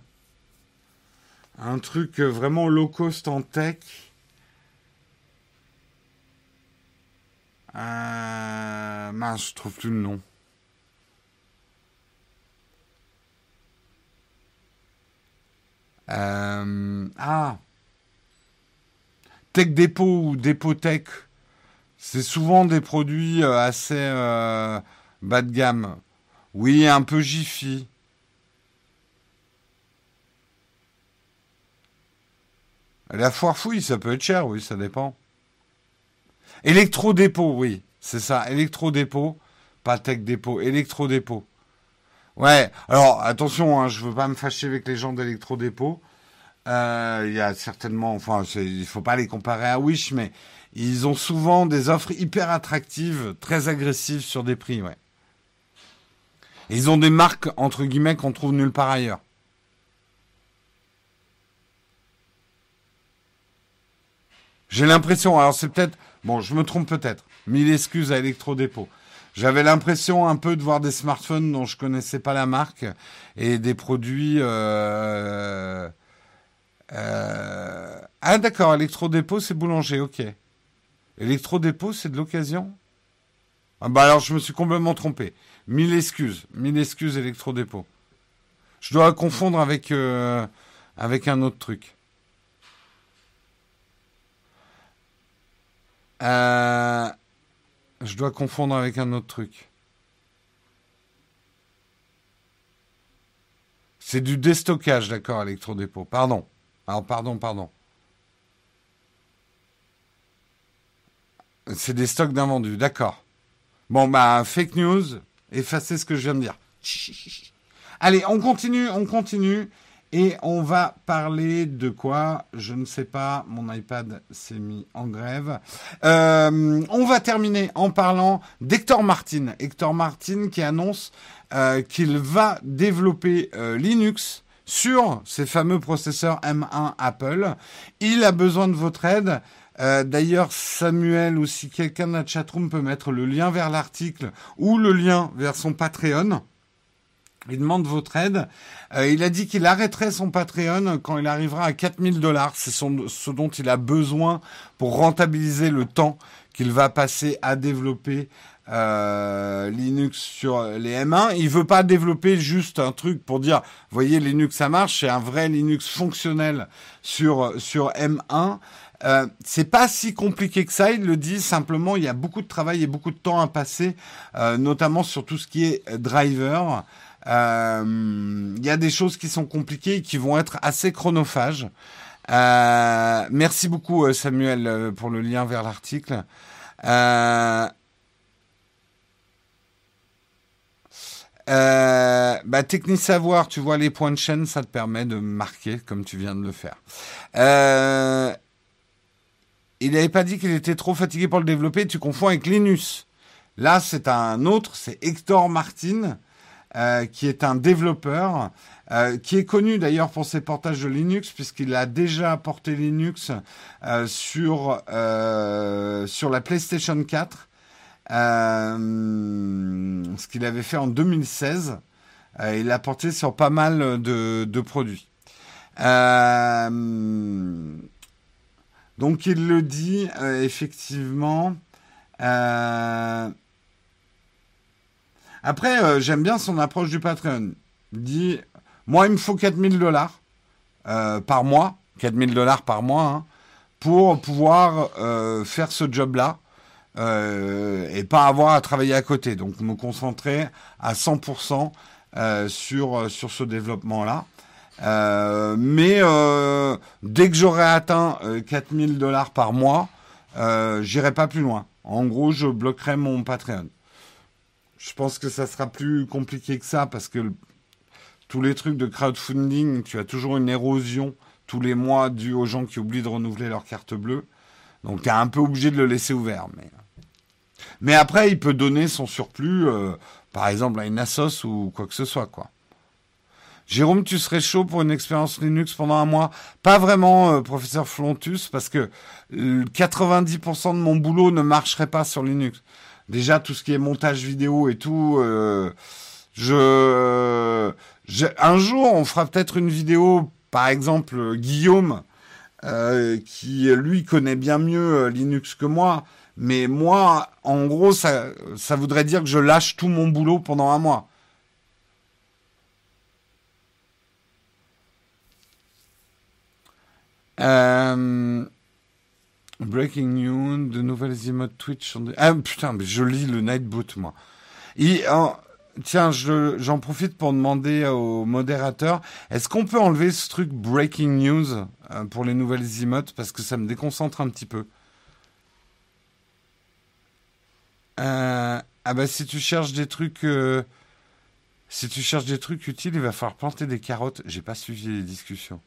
Un truc euh, vraiment low cost en tech. Euh, mince, je trouve plus le nom. Ah Tech Depot ou Depot Tech. C'est souvent des produits euh, assez bas de gamme. Oui, un peu Jiffy. La foire fouille, ça peut être cher, oui, ça dépend. Électro-dépôt, oui, c'est ça, électro-dépôt, pas tech-dépôt, électro-dépôt. Ouais, alors attention, hein, je veux pas me fâcher avec les gens d'électro-dépôt. Euh, il y a certainement, enfin, il faut pas les comparer à Wish, mais ils ont souvent des offres hyper attractives, très agressives sur des prix, ouais. ils ont des marques, entre guillemets, qu'on trouve nulle part ailleurs. J'ai l'impression, alors c'est peut-être, bon, je me trompe peut-être, mille excuses à Electrodépôt. J'avais l'impression un peu de voir des smartphones dont je connaissais pas la marque et des produits. Euh, euh, ah d'accord, électrodépôt c'est boulanger, ok. Électrodépôt c'est de l'occasion? Ah bah alors je me suis complètement trompé. Mille excuses, mille excuses électrodépôt. Je dois confondre avec euh, avec un autre truc. Euh, je dois confondre avec un autre truc. C'est du déstockage, d'accord, électrodépôt. Pardon. Alors, pardon, pardon. C'est des stocks d'invendus, d'accord. Bon, bah, fake news, effacez ce que je viens de dire. Allez, on continue, on continue. Et on va parler de quoi? Je ne sais pas, mon iPad s'est mis en grève. Euh, on va terminer en parlant d'Hector Martin. Hector Martin qui annonce euh, qu'il va développer euh, Linux sur ces fameux processeurs M1 Apple. Il a besoin de votre aide. D'ailleurs, Samuel ou si quelqu'un de la chatroom peut mettre le lien vers l'article ou le lien vers son Patreon. Il demande votre aide. Euh, il a dit qu'il arrêterait son Patreon quand il arrivera à 4000 dollars. C'est ce dont il a besoin pour rentabiliser le temps qu'il va passer à développer euh, Linux sur les M1. Il veut pas développer juste un truc pour dire, voyez, Linux ça marche. C'est un vrai Linux fonctionnel sur sur M1. Euh, c'est pas si compliqué que ça, il le dit simplement, il y a beaucoup de travail et beaucoup de temps à passer, euh, notamment sur tout ce qui est driver. Euh, il y a des choses qui sont compliquées et qui vont être assez chronophages. Euh, merci beaucoup euh, Samuel pour le lien vers l'article. Euh, euh, bah, Technique Savoir, tu vois les points de chaîne, ça te permet de marquer comme tu viens de le faire. Euh, il n'avait pas dit qu'il était trop fatigué pour le développer, tu confonds avec Linus. Là, c'est un autre, c'est Hector Martin. Euh, qui est un développeur, qui est connu d'ailleurs pour ses portages de Linux, puisqu'il a déjà porté Linux sur, sur la PlayStation 4, ce qu'il avait fait en 2016. il l'a porté sur pas mal de, produits. donc il le dit effectivement. Après, euh, j'aime bien son approche du Patreon. Il dit, moi, il me faut 4000 dollars euh, par mois, 4000 dollars par mois, pour pouvoir euh, faire ce job-là et pas avoir à travailler à côté. Donc, me concentrer à 100% sur, sur ce développement-là. mais dès que j'aurai atteint 4000 dollars par mois, j'irai pas plus loin. En gros, je bloquerai mon Patreon. Je pense que ça sera plus compliqué que ça parce que tous les trucs de crowdfunding, tu as toujours une érosion tous les mois due aux gens qui oublient de renouveler leur carte bleue. Donc tu es un peu obligé de le laisser ouvert. Mais, mais après, il peut donner son surplus, euh, par exemple à une Asos ou quoi que ce soit. quoi. Jérôme, tu serais chaud pour une expérience Linux pendant un mois? Pas vraiment, euh, professeur Flontus, parce que 90% de mon boulot ne marcherait pas sur Linux déjà tout ce qui est montage vidéo et tout, euh, je, un jour on fera peut-être une vidéo, par exemple Guillaume, euh, qui lui connaît bien mieux euh, Linux que moi, mais moi, en gros, ça, voudrait dire que je lâche tout mon boulot pendant un mois. Euh, Breaking news, de nouvelles emotes Twitch. Ah putain, mais je lis le Nightboot, moi. Et, tiens, j'en profite pour demander au modérateur, est-ce qu'on peut enlever ce truc Breaking News euh, pour les nouvelles emotes Parce que ça me déconcentre un petit peu. Euh, ah bah si tu cherches des trucs... Euh, si tu cherches des trucs utiles, il va falloir planter des carottes. J'ai pas suivi les discussions.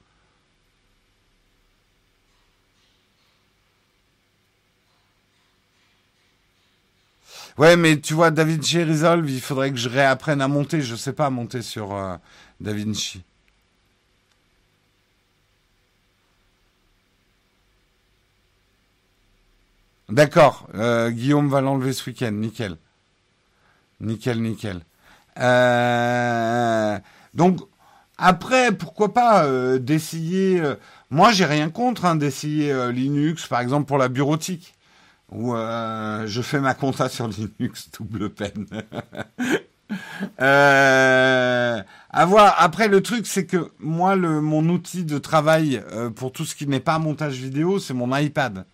Ouais, mais tu vois, DaVinci Resolve, il faudrait que je réapprenne à monter. Je sais pas monter sur euh, DaVinci. D'accord, euh, Guillaume va l'enlever ce week-end, nickel. Nickel, nickel. Euh, donc, après, pourquoi pas euh, d'essayer. Moi, j'ai rien contre hein, d'essayer Linux, par exemple pour la bureautique, où je fais ma compta sur Linux, double peine. à voir. Après, le truc, c'est que moi, mon outil de travail pour tout ce qui n'est pas montage vidéo, c'est mon iPad.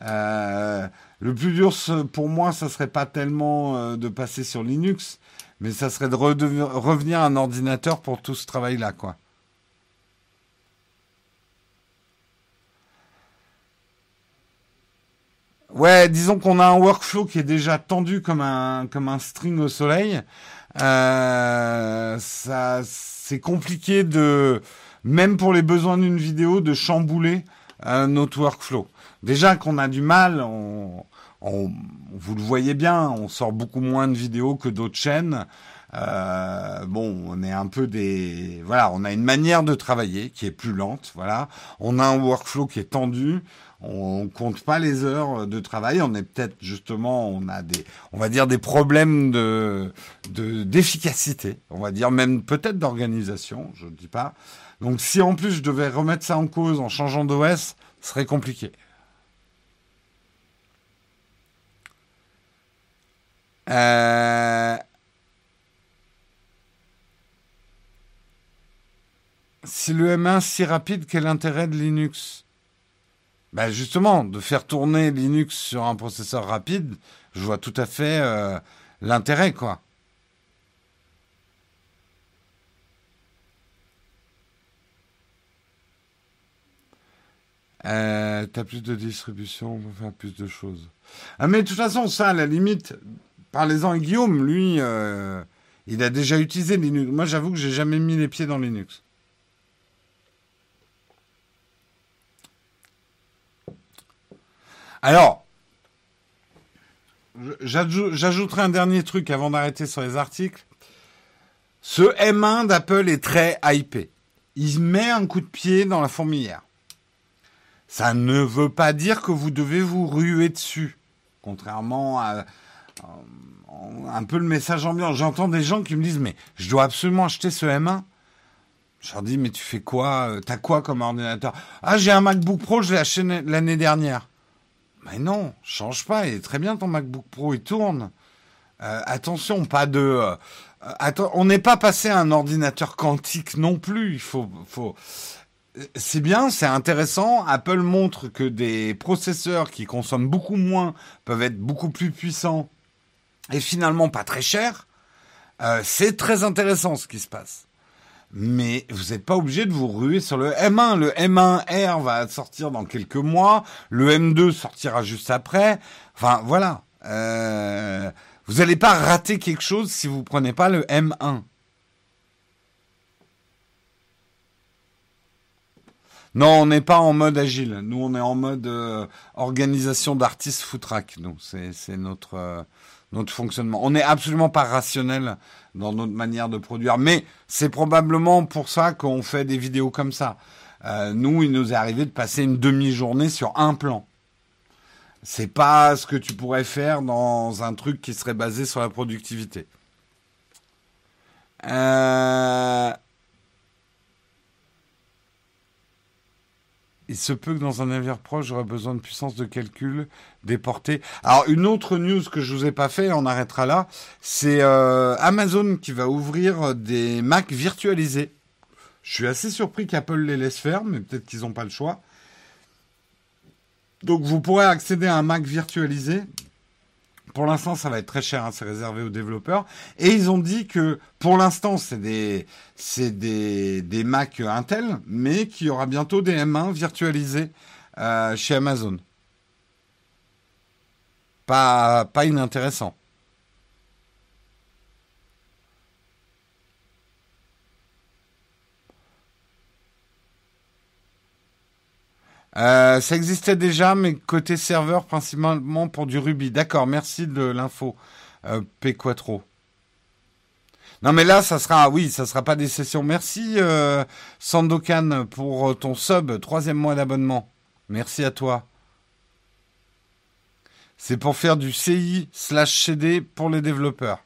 Le plus dur pour moi, ça serait pas tellement de passer sur Linux, mais ça serait de revenir à un ordinateur pour tout ce travail-là, quoi. Ouais, disons qu'on a un workflow qui est déjà tendu comme un string au soleil. Euh, ça, c'est compliqué de même pour les besoins d'une vidéo de chambouler euh, notre workflow. Déjà qu'on a du mal, on, vous le voyez bien, on sort beaucoup moins de vidéos que d'autres chaînes. Euh, bon, on est un peu des, voilà, on a une manière de travailler qui est plus lente, voilà. On a un workflow qui est tendu. On compte pas les heures de travail. On est peut-être justement, on a des, on va dire des problèmes de, d'efficacité. On va dire même peut-être d'organisation. Je ne dis pas. Donc si en plus je devais remettre ça en cause en changeant d'OS, ce serait compliqué. Euh, si le M1 si rapide, quel intérêt de Linux? Ben Justement, de faire tourner Linux sur un processeur rapide, je vois tout à fait euh, l'intérêt, quoi. Euh, T'as plus de distribution, faire plus de choses. Ah, mais de toute façon, ça, à la limite, Parlez-en à Guillaume, lui, euh, il a déjà utilisé Linux. Moi, j'avoue que j'ai jamais mis les pieds dans Linux. Alors, j'ajouterai un dernier truc avant d'arrêter sur les articles. Ce M1 d'Apple est très hypé. Il met un coup de pied dans la fourmilière. Ça ne veut pas dire que vous devez vous ruer dessus. Contrairement à, un peu le message ambiant. J'entends des gens qui me disent mais je dois absolument acheter ce M1. Je leur dis mais tu fais quoi? Euh, T'as quoi comme ordinateur? Ah j'ai un MacBook Pro, je l'ai acheté l'année dernière. Mais non, change pas, il est très bien ton MacBook Pro, il tourne. Euh, attention, pas de. Euh, on n'est pas passé à un ordinateur quantique non plus. Il faut. C'est bien, c'est intéressant. Apple montre que des processeurs qui consomment beaucoup moins peuvent être beaucoup plus puissants et finalement pas très cher, euh, c'est très intéressant ce qui se passe. Mais vous n'êtes pas obligé de vous ruer sur le M1. Le M1R va sortir dans quelques mois. Le M2 sortira juste après. Enfin, voilà. Euh, vous n'allez pas rater quelque chose si vous prenez pas le M1. Non, on n'est pas en mode agile. Nous, on est en mode euh, organisation d'artistes footrack. Nous, c'est notre notre fonctionnement. On n'est absolument pas rationnel dans notre manière de produire, mais c'est probablement pour ça qu'on fait des vidéos comme ça. Euh, nous, il nous est arrivé de passer une demi-journée sur un plan. C'est pas ce que tu pourrais faire dans un truc qui serait basé sur la productivité. Euh, il se peut que dans un navire proche, j'aurai besoin de puissance de calcul déportée. Alors, une autre news que je vous ai pas fait, on arrêtera là, c'est euh, Amazon qui va ouvrir des Mac virtualisés. Je suis assez surpris qu'Apple les laisse faire, mais peut-être qu'ils n'ont pas le choix. Donc, vous pourrez accéder à un Mac virtualisé pour l'instant, ça va être très cher, hein, c'est réservé aux développeurs. Et ils ont dit que pour l'instant, c'est des, des, des Mac Intel, mais qu'il y aura bientôt des M1 virtualisés euh, chez Amazon. Pas, pas inintéressant. Euh, ça existait déjà, mais côté serveur, principalement pour du Ruby. D'accord, merci de l'info, euh, P4. Non, mais là, ça sera, oui, ça sera pas des sessions. Merci, euh, Sandokan, pour ton sub, troisième mois d'abonnement. Merci à toi. C'est pour faire du CI slash CD pour les développeurs.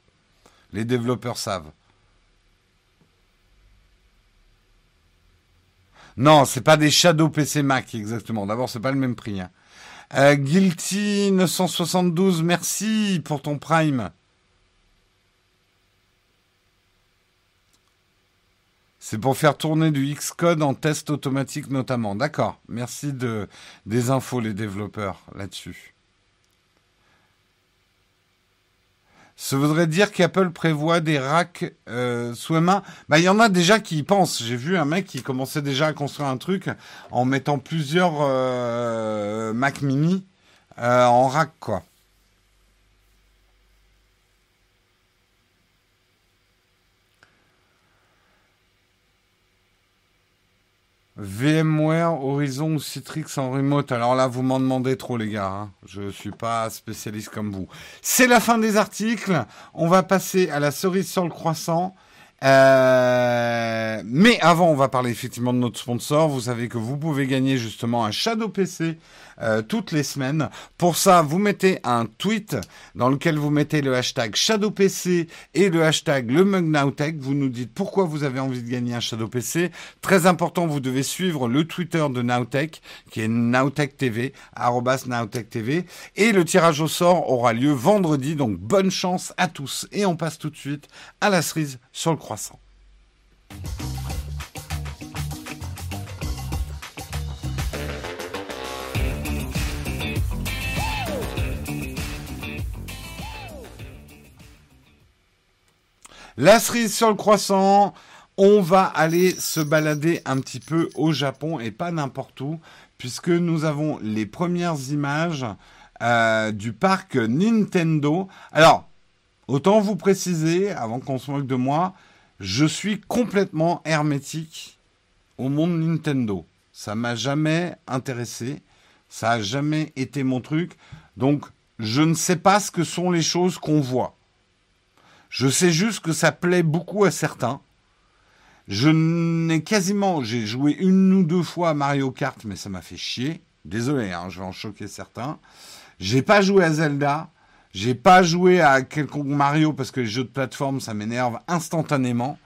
Les développeurs savent. Non, c'est pas des Shadow PC Mac exactement. D'abord, c'est pas le même prix. Hein. Euh, Guilty 972, merci pour ton Prime. C'est pour faire tourner du Xcode en test automatique notamment. D'accord. Merci de, des infos les développeurs là-dessus. Ça voudrait dire qu'Apple prévoit des racks euh, sous main. Bah, il y en a déjà qui y pensent. J'ai vu un mec qui commençait déjà à construire un truc en mettant plusieurs euh, Mac Mini euh, en rack, quoi. VMware, Horizon ou Citrix en remote. Alors là, vous m'en demandez trop, les gars. Hein. Je ne suis pas spécialiste comme vous. C'est la fin des articles. On va passer à la cerise sur le croissant. Euh, mais avant, on va parler effectivement de notre sponsor. Vous savez que vous pouvez gagner justement un Shadow PC euh, toutes les semaines. Pour ça, vous mettez un tweet dans lequel vous mettez le hashtag ShadowPC et le hashtag le Vous nous dites pourquoi vous avez envie de gagner un Shadow PC. Très important, vous devez suivre le Twitter de Nowtech qui est Nowtech TV, Nowtech TV. Et le tirage au sort aura lieu vendredi. Donc bonne chance à tous. Et on passe tout de suite à la cerise sur le croissant. La cerise sur le croissant. On va aller se balader un petit peu au Japon et pas n'importe où, puisque nous avons les premières images euh, du parc Nintendo. Alors, autant vous préciser, avant qu'on se moque de moi, je suis complètement hermétique au monde Nintendo. Ça m'a jamais intéressé, ça a jamais été mon truc. Donc, je ne sais pas ce que sont les choses qu'on voit. Je sais juste que ça plaît beaucoup à certains. Je n'ai quasiment, j'ai joué une ou deux fois à Mario Kart, mais ça m'a fait chier. Désolé, hein, je vais en choquer certains. J'ai pas joué à Zelda. J'ai pas joué à quelconque Mario parce que les jeux de plateforme, ça m'énerve instantanément.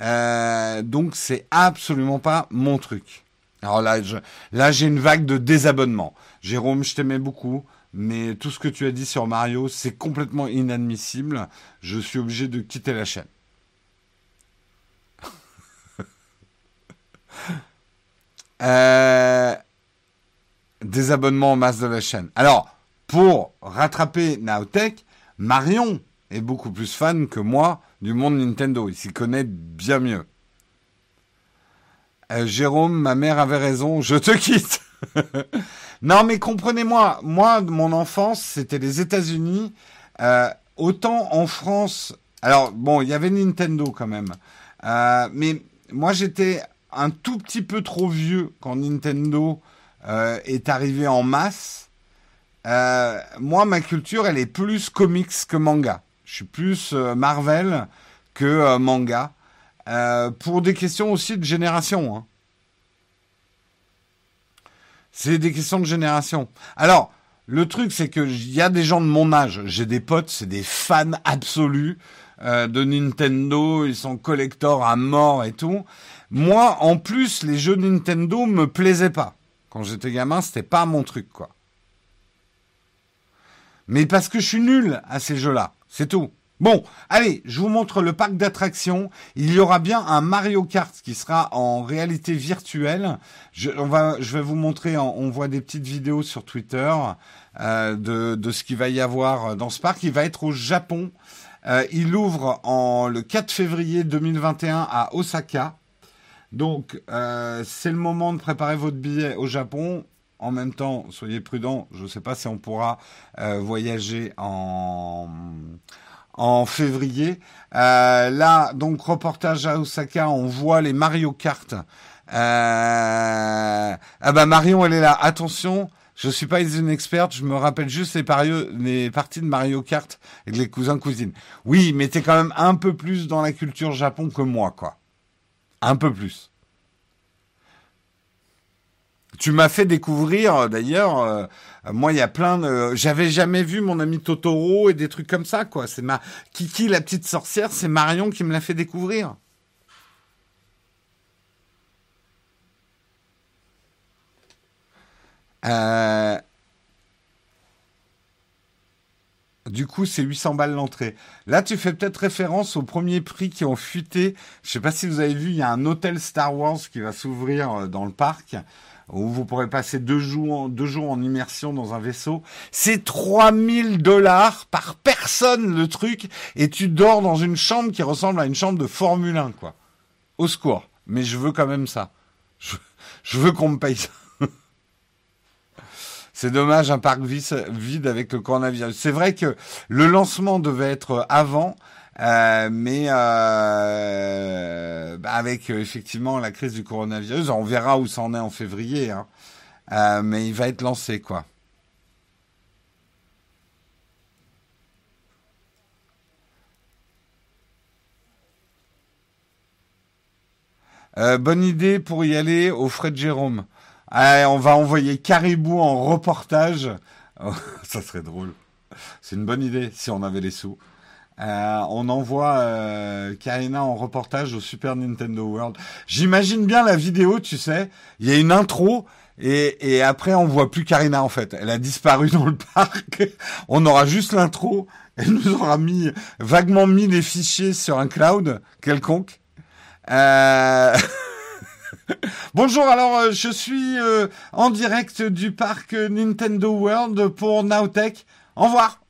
Euh, donc c'est absolument pas mon truc. Alors là, là j'ai une vague de désabonnement. Jérôme, je t'aimais beaucoup mais tout ce que tu as dit sur Mario, c'est complètement inadmissible. Je suis obligé de quitter la chaîne. euh, des abonnements en masse de la chaîne. Alors, pour rattraper Naotech, Marion est beaucoup plus fan que moi du monde Nintendo. Il s'y connaît bien mieux. Euh, Jérôme, ma mère avait raison, je te quitte. Non, mais comprenez-moi, moi, mon enfance, c'était les États-Unis. Euh, autant en France, alors bon, il y avait Nintendo quand même, euh, mais moi j'étais un tout petit peu trop vieux quand Nintendo est arrivé en masse. Moi, ma culture, elle est plus comics que manga. Je suis plus Marvel que manga. pour des questions aussi de génération. Hein. C'est des questions de génération. Alors, le truc, c'est que il y a des gens de mon âge. J'ai des potes, c'est des fans absolus euh, de Nintendo. Ils sont collectors à mort et tout. Moi, en plus, les jeux Nintendo me plaisaient pas. Quand j'étais gamin, c'était pas mon truc, quoi. Mais parce que je suis nul à ces jeux-là, c'est tout. Bon, allez, je vous montre le parc d'attractions. Il y aura bien un Mario Kart qui sera en réalité virtuelle. Je, on va, je vais vous montrer, on voit des petites vidéos sur Twitter euh, de, de, ce qu'il va y avoir dans ce parc. Il va être au Japon. Euh, il ouvre en le 4 février 2021 à Osaka. Donc, euh, c'est le moment de préparer votre billet au Japon. En même temps, soyez prudents. Je ne sais pas si on pourra voyager en en février. Euh, là, donc reportage à Osaka, on voit les Mario Kart. Euh, ah bah Marion, elle est là. Attention, je suis pas une experte, je me rappelle juste les, les parties de Mario Kart et les cousins cousines. Oui, mais t'es quand même un peu plus dans la culture Japon que moi, quoi. Un peu plus. Tu m'as fait découvrir, d'ailleurs, euh, moi, il y a plein de... J'avais jamais vu mon ami Totoro et des trucs comme ça, quoi. C'est ma... Kiki, la petite sorcière, c'est Marion qui me l'a fait découvrir. Euh... Du coup, c'est 800 balles l'entrée. Là, tu fais peut-être référence aux premiers prix qui ont fuité. Je sais pas si vous avez vu, il y a un hôtel Star Wars qui va s'ouvrir euh, dans le parc où vous pourrez passer deux jours, en immersion dans un vaisseau. C'est 3000 dollars par personne le truc et tu dors dans une chambre qui ressemble à une chambre de Formule 1 quoi. Au secours. Mais je veux quand même ça. Je, je veux qu'on me paye ça. C'est dommage un parc vide avec le coronavirus. C'est vrai que le lancement devait être avant, euh, mais euh, bah, avec euh, effectivement la crise du coronavirus, on verra où ça en est en février. Hein. mais il va être lancé, quoi. bonne idée pour y aller au frais de Jérôme. On va envoyer Caribou en reportage. Ça serait drôle. C'est une bonne idée si on avait les sous. Euh, on envoie euh, Karina en reportage au Super Nintendo World. J'imagine bien la vidéo, tu sais. Il y a une intro et, et après on voit plus Karina en fait. Elle a disparu dans le parc. on aura juste l'intro. Elle nous aura mis vaguement mis les fichiers sur un cloud quelconque. Euh... Bonjour, alors euh, je suis euh, en direct du parc Nintendo World pour Nowtech. Au revoir.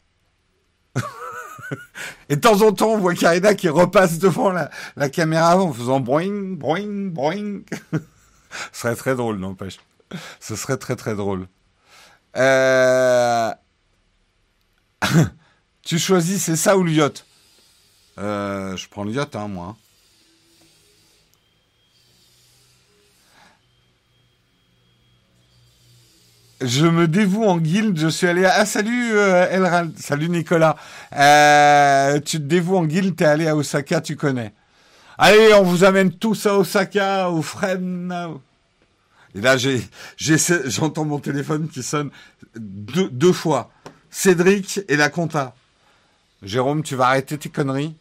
Et de temps en temps, on voit Karina qui repasse devant la, caméra en faisant boing, boing, boing. Ce serait très drôle, n'empêche. Ce serait très très drôle. Euh, tu choisis, c'est ça ou le yacht Je prends le yacht, hein, moi. Je me dévoue en guilde. Je suis allé à... Ah, salut euh. Salut Nicolas. Euh, tu te dévoues en guilde, t'es allé à Osaka, tu connais. Allez, on vous amène tous à Osaka, au Fred Et là, j'ai, j'entends mon téléphone qui sonne deux, deux fois. Cédric et la compta. Jérôme, tu vas arrêter tes conneries.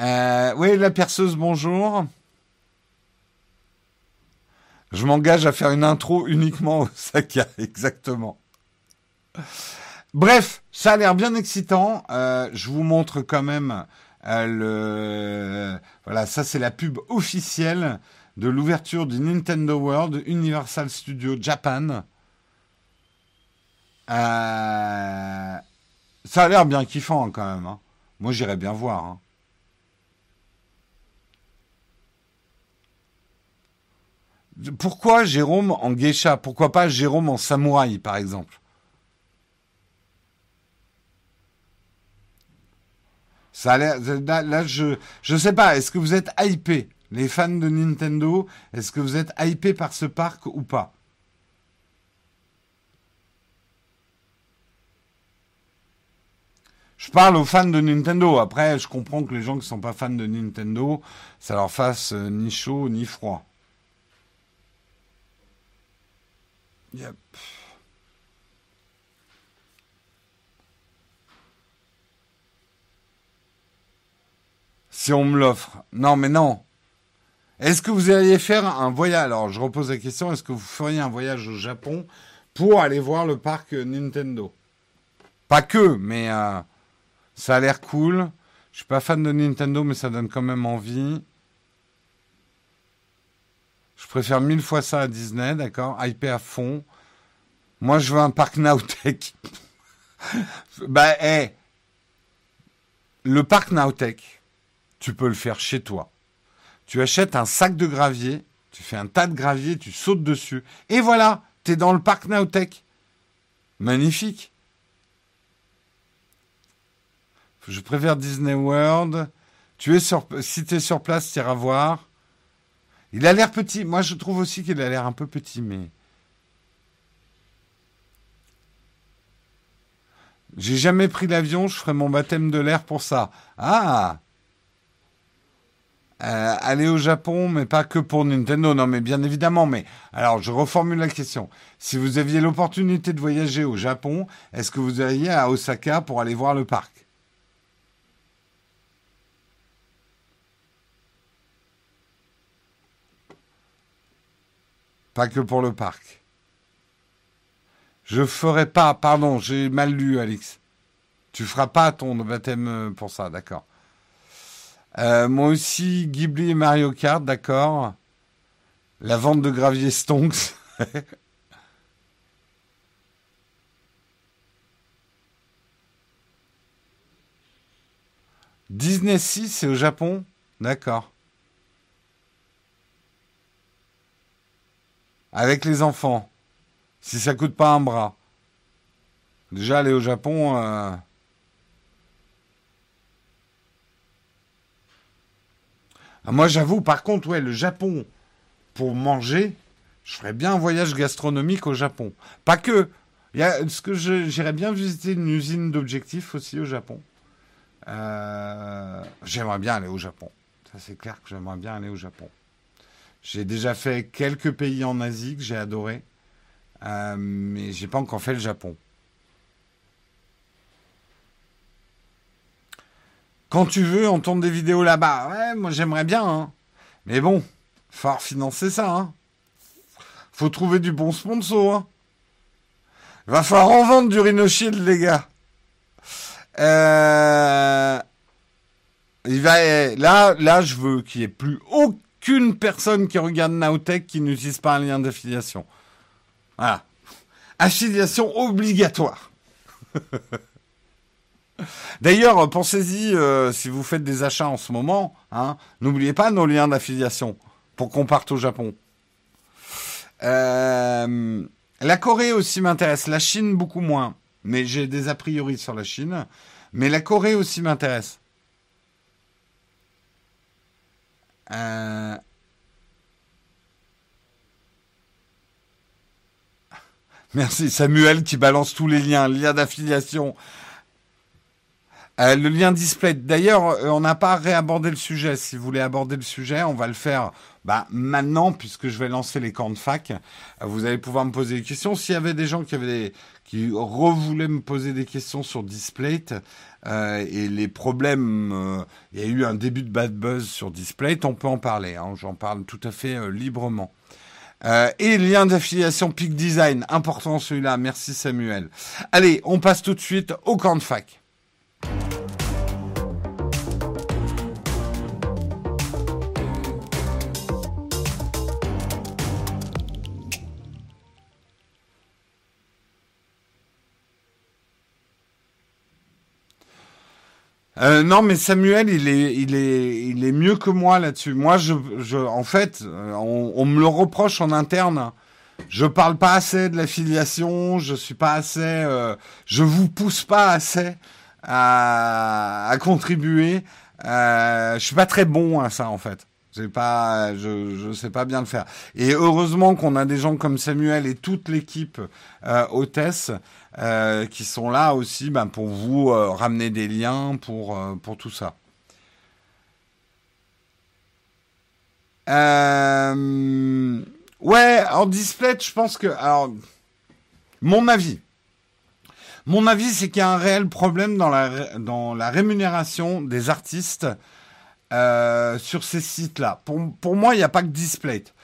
Euh, oui, la perceuse, bonjour. Je m'engage à faire une intro uniquement au Saka, exactement. Bref, ça a l'air bien excitant. Euh, je vous montre quand même euh, le. Voilà, ça c'est la pub officielle de l'ouverture du Nintendo World Universal Studio Japan. Euh, ça a l'air bien kiffant quand même. Hein. Moi j'irais bien voir. Hein. Pourquoi Jérôme en geisha? Pourquoi pas Jérôme en samouraï, par exemple? Ça a l'air. Là, je je sais pas. Est-ce que vous êtes hypé, les fans de Nintendo Est-ce que vous êtes hypé par ce parc ou pas? Je parle aux fans de Nintendo. Après, je comprends que les gens qui sont pas fans de Nintendo, ça leur fasse euh, ni chaud ni froid. Yep. Si on me l'offre. Non, mais non. Est-ce que vous alliez faire un voyage? Alors, je repose la question. Est-ce que vous feriez un voyage au Japon pour aller voir le parc Nintendo? Pas que, mais euh, ça a l'air cool. Je suis pas fan de Nintendo, mais ça donne quand même envie. Je préfère mille fois ça à Disney, d'accord Hypé à fond. Moi, je veux un parc Nowtech. bah, hé. Le parc Nowtech, tu peux le faire chez toi. Tu achètes un sac de gravier, tu fais un tas de gravier, tu sautes dessus. Et voilà, tu es dans le parc Nowtech. Magnifique. Je préfère Disney World. Tu es sur, si tu es sur place, tu voir. Il a l'air petit. Moi, je trouve aussi qu'il a l'air un peu petit, mais. J'ai jamais pris l'avion, je ferai mon baptême de l'air pour ça. Ah Euh, aller au Japon, mais pas que pour Nintendo, non, mais bien évidemment. Mais alors, je reformule la question. Si vous aviez l'opportunité de voyager au Japon, est-ce que vous iriez à Osaka pour aller voir le parc? Pas que pour le parc. Je ferai pas, pardon, j'ai mal lu, Alix. Tu feras pas ton baptême pour ça, d'accord. Euh, moi aussi, Ghibli et Mario Kart, d'accord. La vente de gravier Stonks. Disney 6, c'est au Japon? D'accord. Avec les enfants. Si ça coûte pas un bras. Déjà, aller au Japon... Euh, Ah, moi, j'avoue, par contre, ouais, le Japon, pour manger, je ferais bien un voyage gastronomique au Japon. Pas que. Ce que j'irais bien visiter une usine d'objectifs aussi au Japon. Euh, j'aimerais bien aller au Japon. Ça, c'est clair que j'aimerais bien aller au Japon. J'ai déjà fait quelques pays en Asie que j'ai adoré, euh, mais j'ai pas encore fait le Japon. Quand tu veux, on tourne des vidéos là-bas. Ouais, moi j'aimerais bien. Hein. Mais bon, faut financer ça. Hein. Faut trouver du bon sponsor. Hein. Va falloir en vendre du Rhino Shield, les gars. Euh... Va... Là, là, je veux qu'il n'y ait plus personne qui regarde Nowtech qui n'utilise pas un lien d'affiliation. Voilà. Affiliation obligatoire. D'ailleurs, pensez-y euh, si vous faites des achats en ce moment. Hein, N'oubliez pas nos liens d'affiliation pour qu'on parte au Japon. Euh, la Corée aussi m'intéresse. La Chine beaucoup moins. Mais j'ai des a priori sur la Chine. Mais la Corée aussi m'intéresse. Euh, merci Samuel qui balance tous les liens, liens d'affiliation. Euh, le lien display. D'ailleurs, euh, on n'a pas réabordé le sujet. Si vous voulez aborder le sujet, on va le faire bah, maintenant, puisque je vais lancer les camps de fac. Euh, vous allez pouvoir me poser des questions. S'il y avait des gens qui avaient qui revoulaient me poser des questions sur Displate et les problèmes, il y a eu un début de bad buzz sur Displate, on peut en parler. Hein. J'en parle tout à fait librement. et lien d'affiliation Peak Design, important celui-là. Merci Samuel. Allez, on passe tout de suite au camp de fac. Euh, non, mais Samuel, il est, il est, il est mieux que moi là-dessus. Moi, je, je, en fait, euh, on, me le reproche en interne. Je parle pas assez de l'affiliation. Je suis pas assez. Euh, je vous pousse pas assez à, à contribuer. Euh, je suis pas très bon à ça en fait. C'est pas, je, je sais pas bien le faire. Et heureusement qu'on a des gens comme Samuel et toute l'équipe euh, hôtesse euh, qui sont là aussi ben, pour vous euh, ramener des liens pour, euh, pour tout ça. Ouais, en display, je pense que, alors, mon avis, mon avis, c'est qu'il y a un réel problème dans la, dans la rémunération des artistes sur ces sites-là. Pour, pour moi, il n'y a pas que Displate.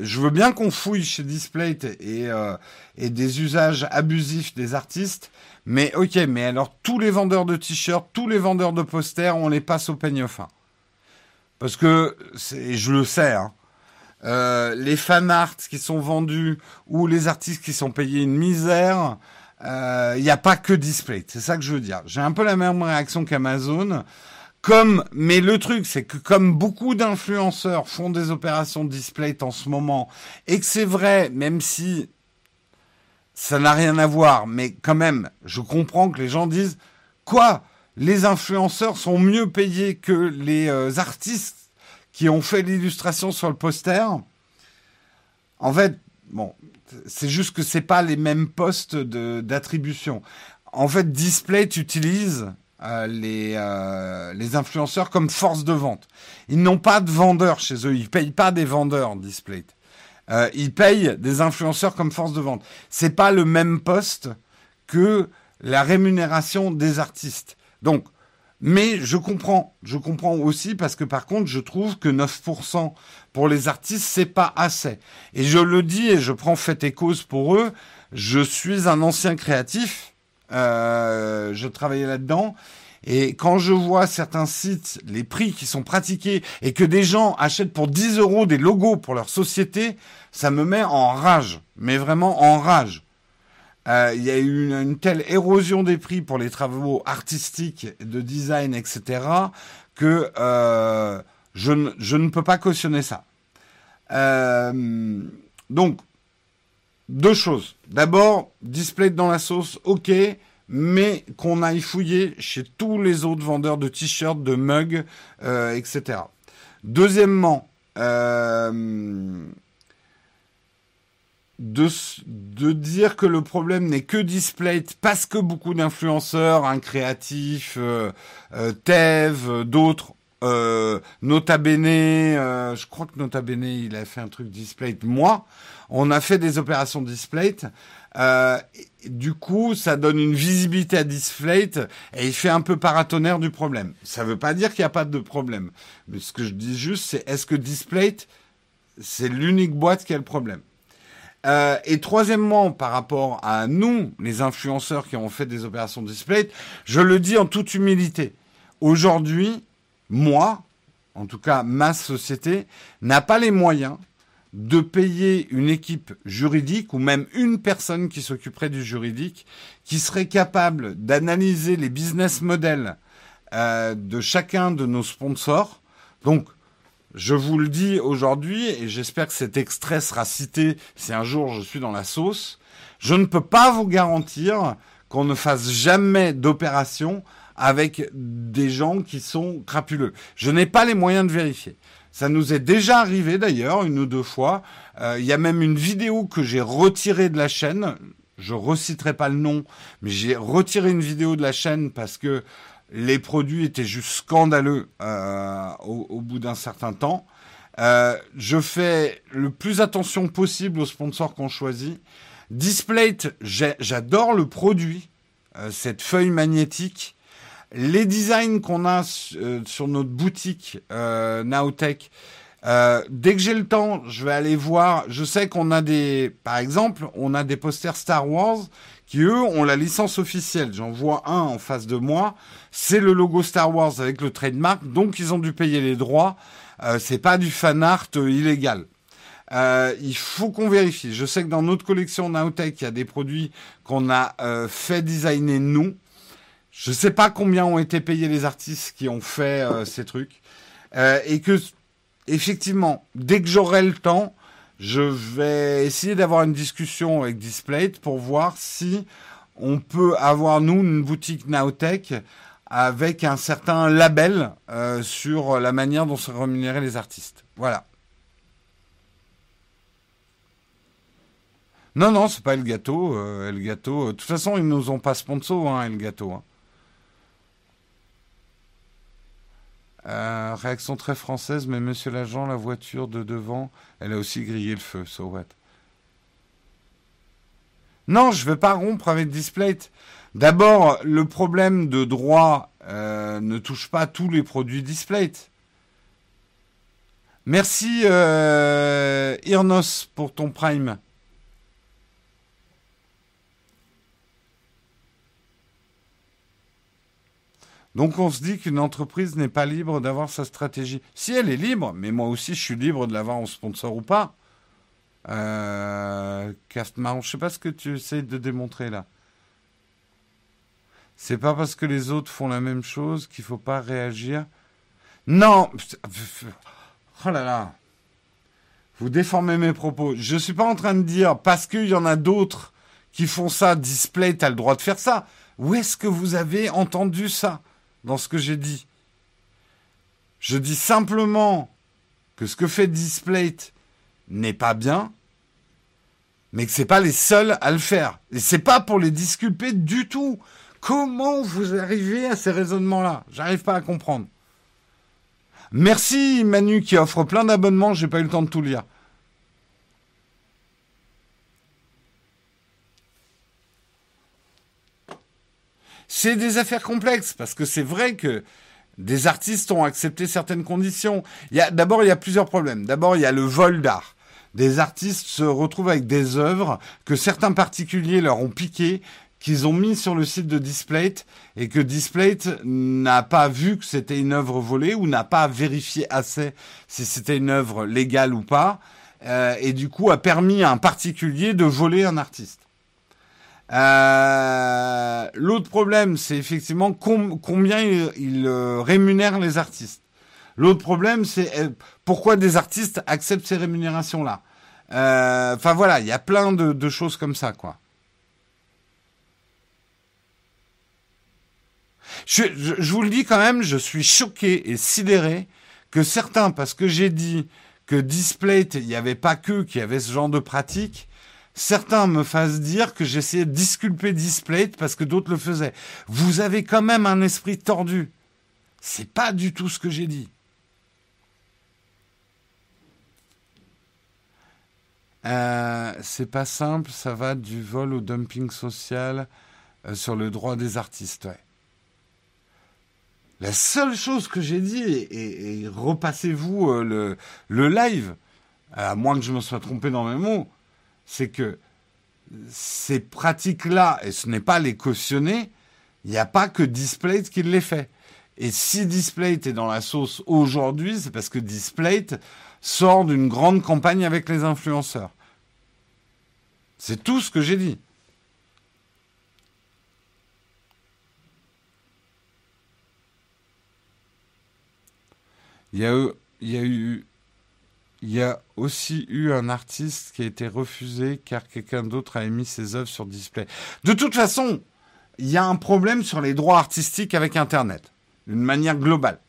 Je veux bien qu'on fouille chez Displate et, euh, et des usages abusifs des artistes, mais ok, mais alors tous les vendeurs de t-shirts, tous les vendeurs de posters, on les passe au peigne fin. Parce que, je le sais, hein, euh, les fan arts qui sont vendus ou les artistes qui sont payés une misère, il euh, n'y a pas que Display. C'est ça que je veux dire. J'ai un peu la même réaction qu'Amazon. Comme, mais le truc, c'est que comme beaucoup d'influenceurs font des opérations display en ce moment, et que c'est vrai, même si ça n'a rien à voir, mais quand même, je comprends que les gens disent, quoi? Les influenceurs sont mieux payés que les euh, artistes qui ont fait l'illustration sur le poster? En fait, bon, c'est juste que c'est pas les mêmes postes d'attribution. En fait, Display utilise euh, les, euh, les influenceurs comme force de vente. Ils n'ont pas de vendeurs chez eux. Ils payent pas des vendeurs Displate. Euh, ils payent des influenceurs comme force de vente. C'est pas le même poste que la rémunération des artistes. Donc, mais je comprends, je comprends aussi parce que par contre, je trouve que 9% pour les artistes, c'est pas assez. Et je le dis et je prends fait et cause pour eux. Je suis un ancien créatif je travaillais là-dedans. Et quand je vois certains sites, les prix qui sont pratiqués et que des gens achètent pour 10 euros des logos pour leur société, ça me met en rage. Mais vraiment en rage. Euh, il y a eu une, telle érosion des prix pour les travaux artistiques, de design, etc., que euh, je, ne peux pas cautionner ça. donc, deux choses. D'abord, display dans la sauce, ok, mais qu'on aille fouiller chez tous les autres vendeurs de t-shirts, de mugs, euh, etc. Deuxièmement, euh, de, dire que le problème n'est que display parce que beaucoup d'influenceurs, un créatif, euh, Tev, d'autres Nota Bene, je crois que Nota Bene, il a fait un truc display. Moi, on a fait des opérations display. Euh, du coup, ça donne une visibilité à Displate et il fait un peu paratonnerre du problème. Ça ne veut pas dire qu'il n'y a pas de problème. Mais ce que je dis juste, c'est est-ce que Displate, c'est l'unique boîte qui a le problème? Euh, et troisièmement, par rapport à nous, les influenceurs qui ont fait des opérations Displate, je le dis en toute humilité. Aujourd'hui, moi, en tout cas ma société, n'a pas les moyens de payer une équipe juridique ou même une personne qui s'occuperait du juridique, qui serait capable d'analyser les business models euh, de chacun de nos sponsors. Donc, je vous le dis aujourd'hui, et j'espère que cet extrait sera cité si un jour je suis dans la sauce, je ne peux pas vous garantir qu'on ne fasse jamais d'opération avec des gens qui sont crapuleux. Je n'ai pas les moyens de vérifier. Ça nous est déjà arrivé d'ailleurs une ou deux fois. Euh, il y a même une vidéo que j'ai retirée de la chaîne. Je reciterai pas le nom, mais j'ai retiré une vidéo de la chaîne parce que les produits étaient juste scandaleux euh, au, bout d'un certain temps. Euh, je fais le plus attention possible aux sponsors qu'on choisit. Displate, j'adore le produit, cette feuille magnétique les designs qu'on a euh, sur notre boutique euh, euh, dès que j'ai le temps, je vais aller voir. Je sais qu'on a des, par exemple, on a des posters Star Wars qui eux ont la licence officielle. J'en vois un en face de moi. C'est le logo Star Wars avec le trademark, donc ils ont dû payer les droits. Euh, c'est pas du fan art euh, illégal. Il faut qu'on vérifie. Je sais que dans notre collection Nowtech, il y a des produits qu'on a fait designer nous. Je sais pas combien ont été payés les artistes qui ont fait euh, ces trucs. Euh, et que, effectivement, dès que j'aurai le temps, je vais essayer d'avoir une discussion avec Displate pour voir si on peut avoir, nous, une boutique Nowtech avec un certain label euh, sur la manière dont sont rémunérés les artistes. Voilà. Non, non, c'est pas El Gâteau. El Gâteau. De toute façon, ils nous ont pas sponsor, hein, El Gâteau. Hein. Euh, réaction très française, mais monsieur l'agent, la voiture de devant, elle a aussi grillé le feu, so what? Non, je ne vais pas rompre avec Displate. D'abord, le problème de droit euh, ne touche pas tous les produits Displate. Merci euh, Irnos pour ton prime. Donc on se dit qu'une entreprise n'est pas libre d'avoir sa stratégie. Si elle est libre, mais moi aussi je suis libre de l'avoir en sponsor ou pas. Euh, je sais pas ce que tu essayes de démontrer là. C'est pas parce que les autres font la même chose qu'il faut pas réagir. Non Oh là là Vous déformez mes propos. Je suis pas en train de dire parce qu'il y en a d'autres qui font ça, display, tu as le droit de faire ça. Où est-ce que vous avez entendu ça? Dans ce que j'ai dit. Je dis simplement que ce que fait Displate n'est pas bien, mais que c'est pas les seuls à le faire. Et c'est pas pour les disculper du tout. Comment vous arrivez à ces raisonnements-là? J'arrive pas à comprendre. Merci Manu qui offre plein d'abonnements, j'ai pas eu le temps de tout lire. C'est des affaires complexes parce que c'est vrai que des artistes ont accepté certaines conditions. d'abord, il y a plusieurs problèmes. D'abord, il y a le vol d'art. Des artistes se retrouvent avec des œuvres que certains particuliers leur ont piquées, qu'ils ont mis sur le site de Displate et que Displate n'a pas vu que c'était une œuvre volée ou n'a pas vérifié assez si c'était une œuvre légale ou pas, euh, et du coup a permis à un particulier de voler un artiste. Euh, l'autre problème, c'est effectivement combien il, euh, rémunère les artistes. L'autre problème, c'est euh, pourquoi des artistes acceptent ces rémunérations-là. Enfin voilà, il y a plein de, choses comme ça, quoi. Je, je, vous le dis quand même, je suis choqué et sidéré que certains, parce que j'ai dit que Displate, il n'y avait pas que qui avait ce genre de pratique, certains me fassent dire que j'essayais de disculper Displate parce que d'autres le faisaient. Vous avez quand même un esprit tordu. C'est pas du tout ce que j'ai dit. Euh, c'est pas simple, ça va du vol au dumping social euh, sur le droit des artistes. La seule chose que j'ai dit, et, repassez-vous euh, le, le live, à moins que je me sois trompé dans mes mots, c'est que ces pratiques-là, et ce n'est pas les cautionner, il n'y a pas que Displate qui les fait. Et si Displate est dans la sauce aujourd'hui, c'est parce que Displate sort d'une grande campagne avec les influenceurs. C'est tout ce que j'ai dit. Il y a aussi eu un artiste qui a été refusé car quelqu'un d'autre a émis ses œuvres sur display. De toute façon, il y a un problème sur les droits artistiques avec Internet, d'une manière globale.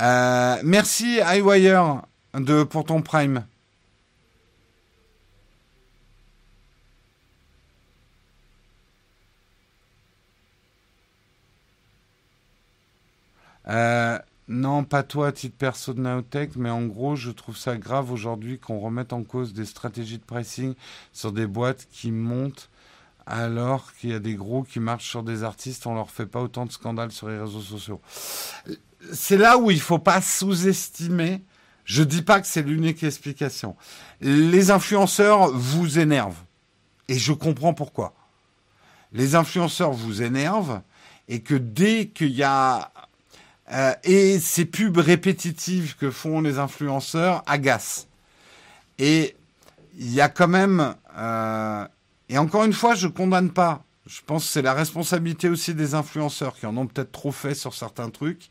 Euh, merci iWire pour ton prime. Euh, non, pas toi à titre perso de Naotech, mais en gros, je trouve ça grave aujourd'hui qu'on remette en cause des stratégies de pricing sur des boîtes qui montent alors qu'il y a des gros qui marchent sur des artistes, on leur fait pas autant de scandales sur les réseaux sociaux. C'est là où il faut pas sous-estimer. Je dis pas que c'est l'unique explication. Les influenceurs vous énervent. Et je comprends pourquoi. Les influenceurs vous énervent et que dès qu'il y a euh, et ces pubs répétitives que font les influenceurs agacent. Et il y a quand même... Euh, et encore une fois, je ne condamne pas. Je pense que c'est la responsabilité aussi des influenceurs qui en ont peut-être trop fait sur certains trucs.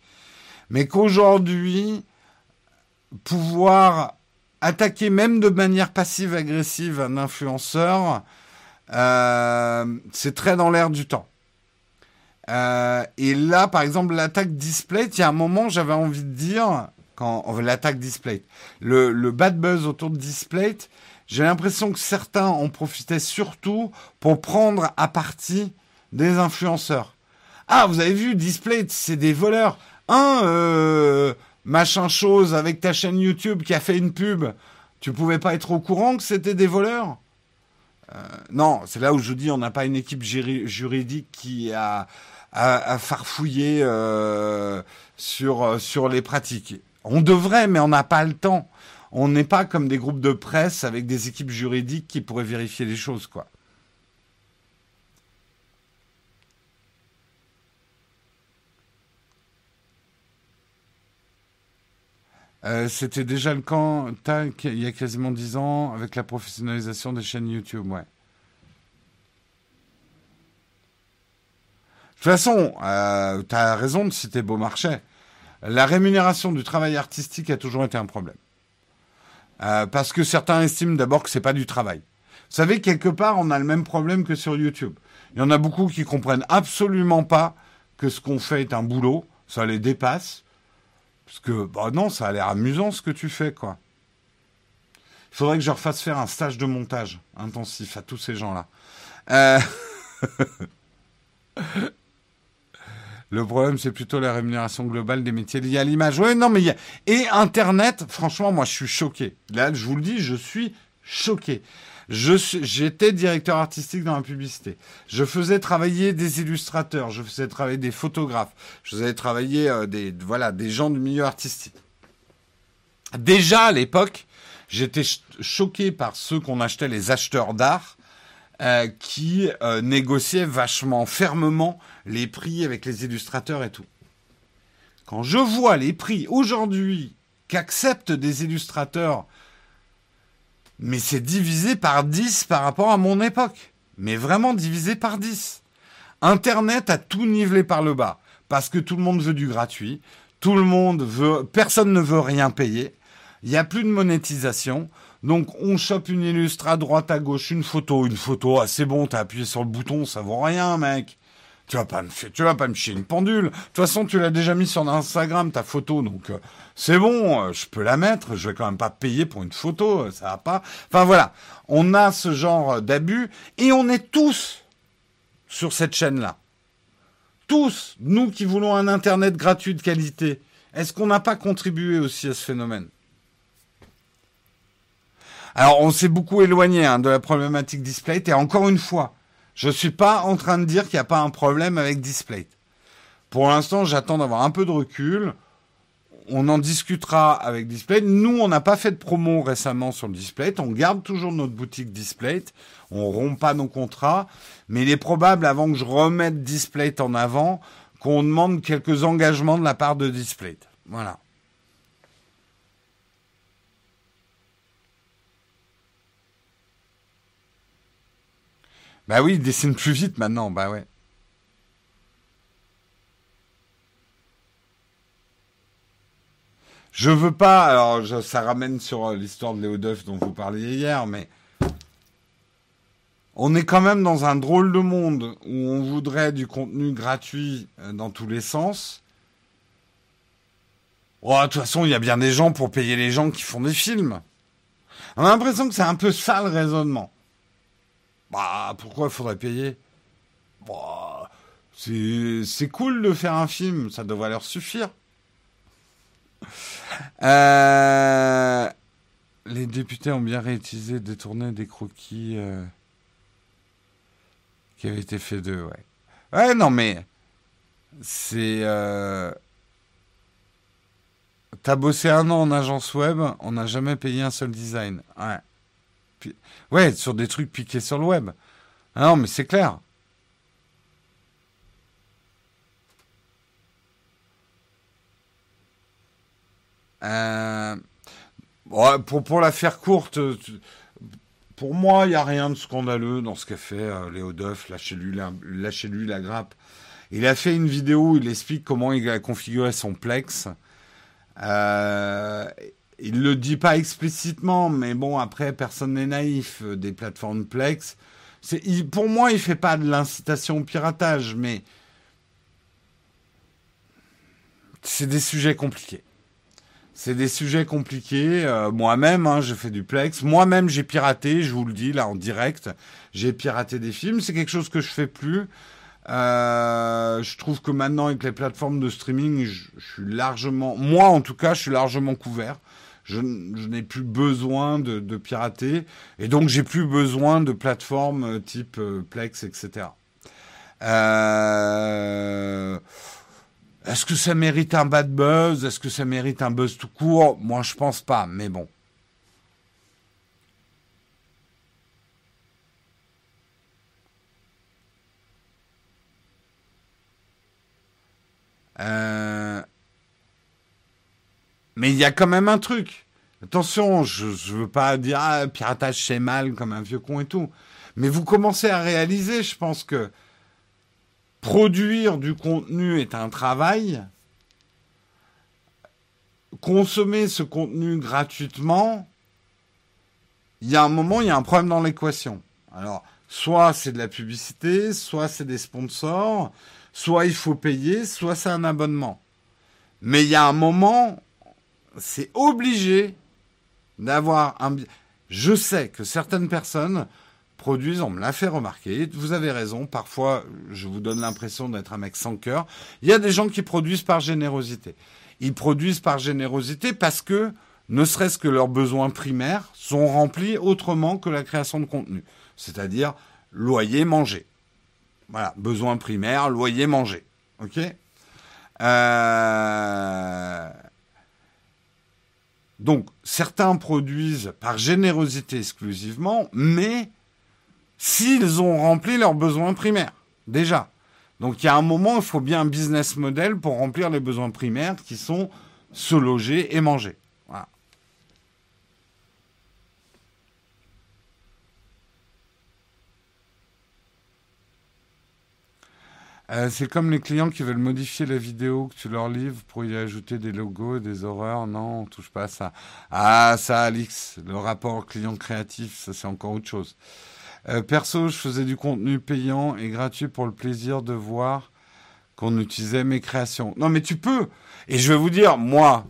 Mais qu'aujourd'hui, pouvoir attaquer même de manière passive-agressive un influenceur, euh, c'est très dans l'air du temps. Euh, et là, par exemple, l'attaque display, il y a un moment, j'avais envie de dire, quand l'attaque display, le, le bad buzz autour de display, j'ai l'impression que certains en profitaient surtout pour prendre à partie des influenceurs. Ah, vous avez vu, display, c'est des voleurs. Un, euh, machin chose avec ta chaîne YouTube qui a fait une pub, tu pouvais pas être au courant que c'était des voleurs? Euh, Non, c'est là où je dis on n'a pas une équipe juridique qui a à, farfouiller euh, sur, sur les pratiques. On devrait, mais on n'a pas le temps. On n'est pas comme des groupes de presse avec des équipes juridiques qui pourraient vérifier les choses, quoi. Euh, c'était déjà le cas il y a quasiment dix ans avec la professionnalisation des chaînes YouTube, ouais. Toute façon, euh, tu as raison de citer Beaumarchais. La rémunération du travail artistique a toujours été un problème. Euh, parce que certains estiment d'abord que c'est pas du travail. Vous savez, quelque part, on a le même problème que sur YouTube. Il y en a beaucoup qui comprennent absolument pas que ce qu'on fait est un boulot. Ça les dépasse. Parce que, bah non, ça a l'air amusant ce que tu fais, quoi. Il faudrait que je refasse faire un stage de montage intensif à tous ces gens-là. Euh, Le problème, c'est plutôt la rémunération globale des métiers liés à l'image. Oui, non, mais il y a... Et Internet, franchement, moi, je suis choqué. Là, je vous le dis, je suis choqué. J'étais directeur artistique dans la publicité. Je faisais travailler des illustrateurs, je faisais travailler des photographes, je faisais travailler euh, des, voilà, des gens du milieu artistique. Déjà à l'époque, j'étais choqué par ceux qu'on achetait les acheteurs d'art euh, qui euh, négociaient vachement fermement les prix avec les illustrateurs et tout. Quand je vois les prix aujourd'hui qu'acceptent des illustrateurs, mais c'est divisé par 10 par rapport à mon époque. Mais vraiment divisé par 10. Internet a tout nivelé par le bas. Parce que tout le monde veut du gratuit. Tout le monde veut, personne ne veut rien payer. Il n'y a plus de monétisation. Donc on chope une illustre à droite, à gauche, une photo, une photo, ah c'est bon, t'as appuyé sur le bouton, ça vaut rien, mec. Tu vas pas me, tu vas pas me chier une pendule. De toute façon, tu l'as déjà mis sur Instagram ta photo, donc euh, c'est bon, euh, je peux la mettre. Je vais quand même pas payer pour une photo, euh, ça va pas. Enfin voilà, on a ce genre d'abus et on est tous sur cette chaîne-là. Tous, nous qui voulons un internet gratuit de qualité, est-ce qu'on n'a pas contribué aussi à ce phénomène? Alors, on s'est beaucoup éloigné hein, de la problématique display. Et encore une fois, je ne suis pas en train de dire qu'il n'y a pas un problème avec Display. Pour l'instant, j'attends d'avoir un peu de recul. On en discutera avec Display. Nous, on n'a pas fait de promo récemment sur le Display. On garde toujours notre boutique Display. On rompt pas nos contrats. Mais il est probable, avant que je remette Display en avant, qu'on demande quelques engagements de la part de Display. Voilà. Bah oui, il dessine plus vite maintenant, bah ouais. Je veux pas, alors ça ramène sur euh, l'histoire de Léo Duff dont vous parliez hier, mais on est quand même dans un drôle de monde où on voudrait du contenu gratuit euh, dans tous les sens. Oh, de toute façon, il y a bien des gens pour payer les gens qui font des films. On a l'impression que c'est un peu ça le raisonnement. Bah, pourquoi il faudrait payer? Bah, C'est cool de faire un film, ça devrait leur suffire. Euh, les députés ont bien réutilisé, détourné des croquis euh, qui avaient été faits d'eux, ouais. Ouais, non, mais c'est. Euh, t'as bossé un an en agence web, on n'a jamais payé un seul design. Ouais. Ouais, sur des trucs piqués sur le web. Ah non, mais c'est clair. Euh, pour, la faire courte, pour moi, il n'y a rien de scandaleux dans ce qu'a fait euh, Léo Duff. Lâchez-lui la, grappe. Il a fait une vidéo où il explique comment il a configuré son Plex. Euh, il le dit pas explicitement, mais bon, après, personne n'est naïf euh, des plateformes Plex. pour moi, il fait pas de l'incitation au piratage, mais c'est des sujets compliqués. C'est des sujets compliqués. Euh, moi-même, hein, j'ai fait du Plex. Moi-même, j'ai piraté, je vous le dis là en direct. J'ai piraté des films. C'est quelque chose que je fais plus. Euh, je trouve que maintenant, avec les plateformes de streaming, je, suis largement, moi en tout cas, je suis largement couvert je, n'ai plus besoin de, pirater et donc j'ai plus besoin de plateformes euh, type euh, Plex, etc. Euh, est-ce que ça mérite un bad buzz? Est-ce que ça mérite un buzz tout court? Moi, je pense pas, mais bon. Euh, mais il y a quand même un truc. Attention, je ne veux pas dire ah, piratage c'est mal comme un vieux con et tout. Mais vous commencez à réaliser, je pense que produire du contenu est un travail. Consommer ce contenu gratuitement, il y a un moment, il y a un problème dans l'équation. Alors, soit c'est de la publicité, soit c'est des sponsors, soit il faut payer, soit c'est un abonnement. Mais il y a un moment c'est obligé d'avoir un... Je sais que certaines personnes produisent, on me l'a fait remarquer, vous avez raison, parfois je vous donne l'impression d'être un mec sans cœur. Il y a des gens qui produisent par générosité. Ils produisent par générosité parce que, ne serait-ce que leurs besoins primaires, sont remplis autrement que la création de contenu. C'est-à-dire loyer, manger. Voilà, besoins primaires, loyer, manger. OK? Euh... Donc, certains produisent par générosité exclusivement, mais s'ils ont rempli leurs besoins primaires, déjà. Donc, il y a un moment, il faut bien un business model pour remplir les besoins primaires qui sont se loger et manger. Voilà. Euh, c'est comme les clients qui veulent modifier la vidéo que tu leur livres pour y ajouter des logos, des horreurs. Non, on touche pas à ça. Ah, ça, Alix, le rapport client créatif, ça c'est encore autre chose. Euh, perso, je faisais du contenu payant et gratuit pour le plaisir de voir qu'on utilisait mes créations. Non, mais tu peux. Et je vais vous dire, moi,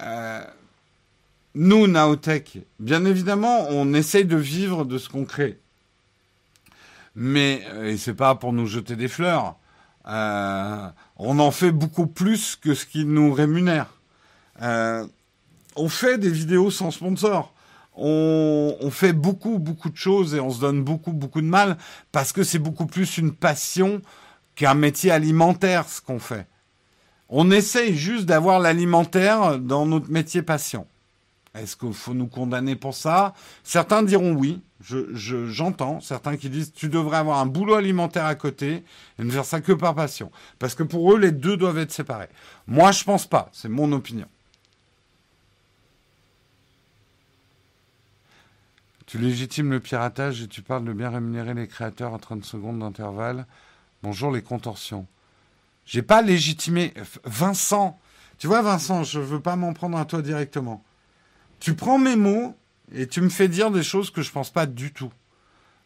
euh, nous, Naotech, bien évidemment, on essaye de vivre de ce qu'on crée mais euh, et c'est pas pour nous jeter des fleurs. Euh, on en fait beaucoup plus que ce qui nous rémunère. Euh, on fait des vidéos sans sponsor. On, on, fait beaucoup, beaucoup de choses et on se donne beaucoup, beaucoup de mal parce que c'est beaucoup plus une passion qu'un métier alimentaire, ce qu'on fait. On essaye juste d'avoir l'alimentaire dans notre métier passion. Est-ce qu'il faut nous condamner pour ça? Certains diront oui, j'entends je, certains qui disent tu devrais avoir un boulot alimentaire à côté et ne faire ça que par passion. Parce que pour eux, les deux doivent être séparés. Moi, je pense pas. C'est mon opinion. Tu légitimes le piratage et tu parles de bien rémunérer les créateurs à 30 secondes d'intervalle. Bonjour les contorsions. J'ai pas légitimé. Vincent, tu vois, Vincent, je veux pas m'en prendre à toi directement. Tu prends mes mots et tu me fais dire des choses que je pense pas du tout.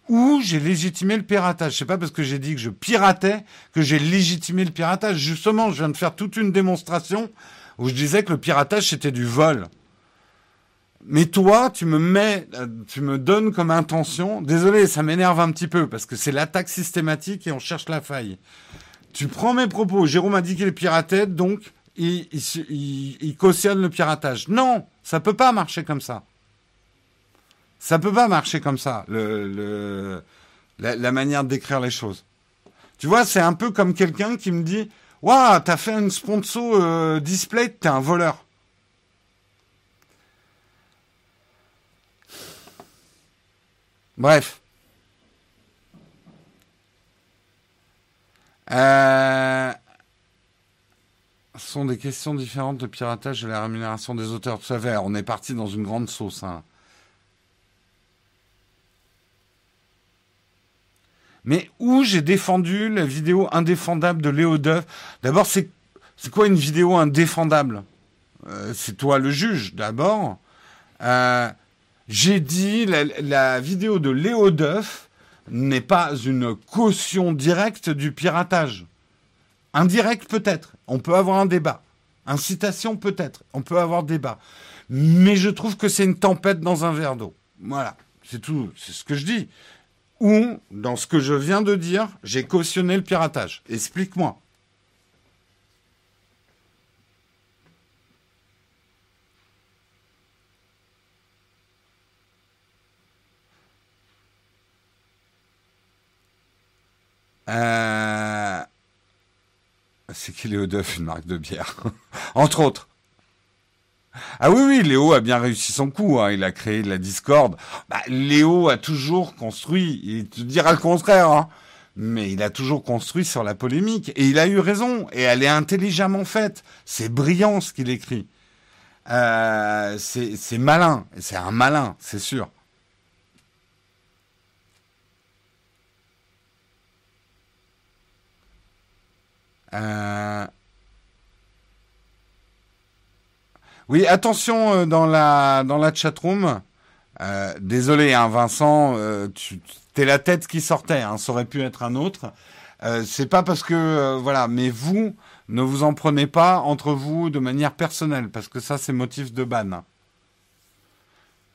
Ou j'ai légitimé le piratage. C'est pas parce que j'ai dit que je piratais que j'ai légitimé le piratage. Justement, je viens de faire toute une démonstration où je disais que le piratage c'était du vol. Mais toi, tu me mets, tu me donnes comme intention. Désolé, ça m'énerve un petit peu parce que c'est l'attaque systématique et on cherche la faille. Tu prends mes propos. Jérôme a dit qu'il piratait, donc il, il, cautionne le piratage. Non, ça peut pas marcher comme ça. Ça peut pas marcher comme ça, le, la, manière de décrire les choses. Tu vois, c'est un peu comme quelqu'un qui me dit Waouh, t'as fait une sponsor euh, display, t'es un voleur. Bref. Euh, ce sont des questions différentes de piratage et la rémunération des auteurs. Tout à on est parti dans une grande sauce. Hein. Mais où j'ai défendu la vidéo indéfendable de Léo Duff? D'abord, c'est quoi une vidéo indéfendable? Euh, C'est toi le juge, d'abord. Euh, j'ai dit la, la vidéo de Léo Duff n'est pas une caution directe du piratage. Indirect peut-être. On peut avoir un débat. Incitation peut-être. On peut avoir débat. Mais je trouve que c'est une tempête dans un verre d'eau. Voilà. C'est tout. C'est ce que je dis ou, dans ce que je viens de dire, j'ai cautionné le piratage Explique-moi. Euh... C'est qui Léo Duff, une marque de bière Entre autres. Ah oui, oui, Léo a bien réussi son coup. Hein. Il a créé de la discorde. Bah, Léo a toujours construit. Il te dira le contraire. Hein. Mais il a toujours construit sur la polémique. Et il a eu raison. Et elle est intelligemment faite. C'est brillant ce qu'il écrit. Euh, c'est malin. C'est un malin, c'est sûr. Euh, Oui, attention euh, dans la dans la chatroom. Euh, désolé, hein, Vincent, euh, t'es la tête qui sortait. Hein, ça aurait pu être un autre. C'est pas parce que voilà, mais vous ne vous en prenez pas entre vous de manière personnelle parce que ça c'est motif de ban.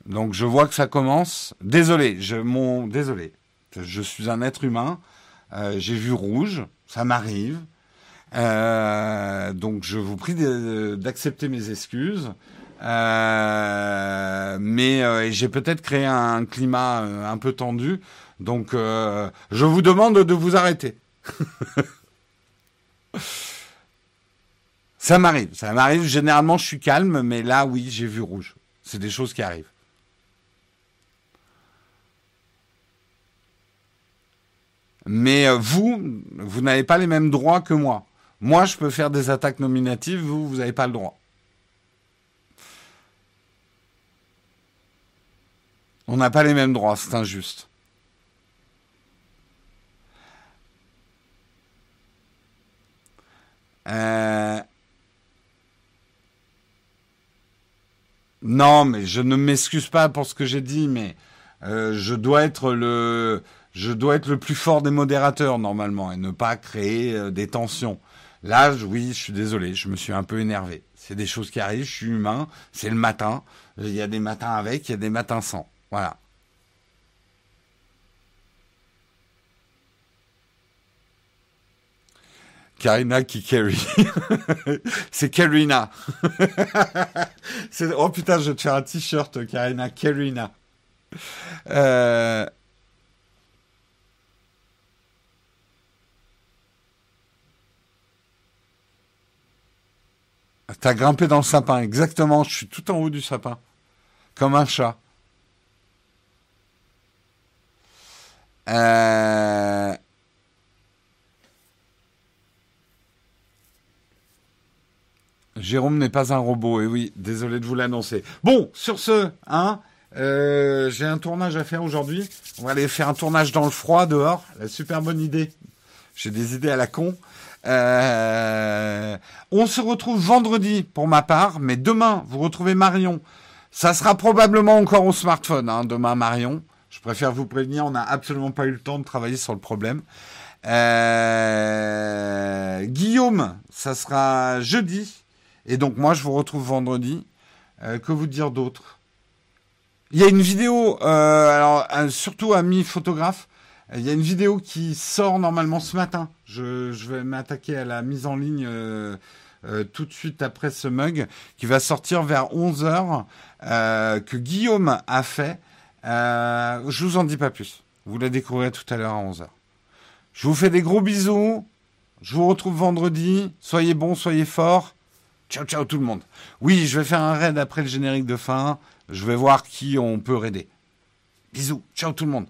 Donc je vois que ça commence. Désolé, je, mon, désolé. Je suis un être humain. J'ai vu rouge, ça m'arrive. Euh, donc je vous prie d'accepter mes excuses. Euh, mais j'ai peut-être créé un climat un peu tendu. Donc je vous demande de vous arrêter. ça m'arrive, ça m'arrive. Généralement je suis calme, mais là oui j'ai vu rouge. C'est des choses qui arrivent. Mais euh, vous, vous n'avez pas les mêmes droits que moi. Moi, je peux faire des attaques nominatives, vous, vous n'avez pas le droit. On n'a pas les mêmes droits, c'est injuste. Euh, non, mais je ne m'excuse pas pour ce que j'ai dit, mais euh, je dois être le je dois être le plus fort des modérateurs normalement et ne pas créer euh, des tensions. Là, oui, je suis désolé, je me suis un peu énervé. C'est des choses qui arrivent, je suis humain, c'est le matin. Il y a des matins avec, il y a des matins sans. Voilà. Karina qui carry. c'est Karina. oh putain, je vais te faire un t-shirt, Karina. Karina. Euh... T'as grimpé dans le sapin, exactement. Je suis tout en haut du sapin. Comme un chat. Euh, Jérôme n'est pas un robot, et oui, désolé de vous l'annoncer. Bon, sur ce, hein, euh, j'ai un tournage à faire aujourd'hui. On va aller faire un tournage dans le froid dehors. La super bonne idée. J'ai des idées à la con. Euh, on se retrouve vendredi pour ma part, mais demain, vous retrouvez Marion. Ça sera probablement encore au smartphone, hein, demain Marion. Je préfère vous prévenir, on n'a absolument pas eu le temps de travailler sur le problème. Euh, Guillaume, ça sera jeudi. Et donc moi, je vous retrouve vendredi. Euh, que vous dire d'autre? Il y a une vidéo, alors surtout amis photographes, il y a une vidéo qui sort normalement ce matin. Je, vais m'attaquer à la mise en ligne euh, euh, tout de suite après ce mug, qui va sortir vers 11h, euh, que Guillaume a fait. je vous en dis pas plus. Vous la découvrirez tout à l'heure à 11h. Je vous fais des gros bisous. Je vous retrouve vendredi. Soyez bons, soyez forts. Ciao, ciao tout le monde. Oui, je vais faire un raid après le générique de fin. Je vais voir qui on peut raider. Bisous. Ciao tout le monde.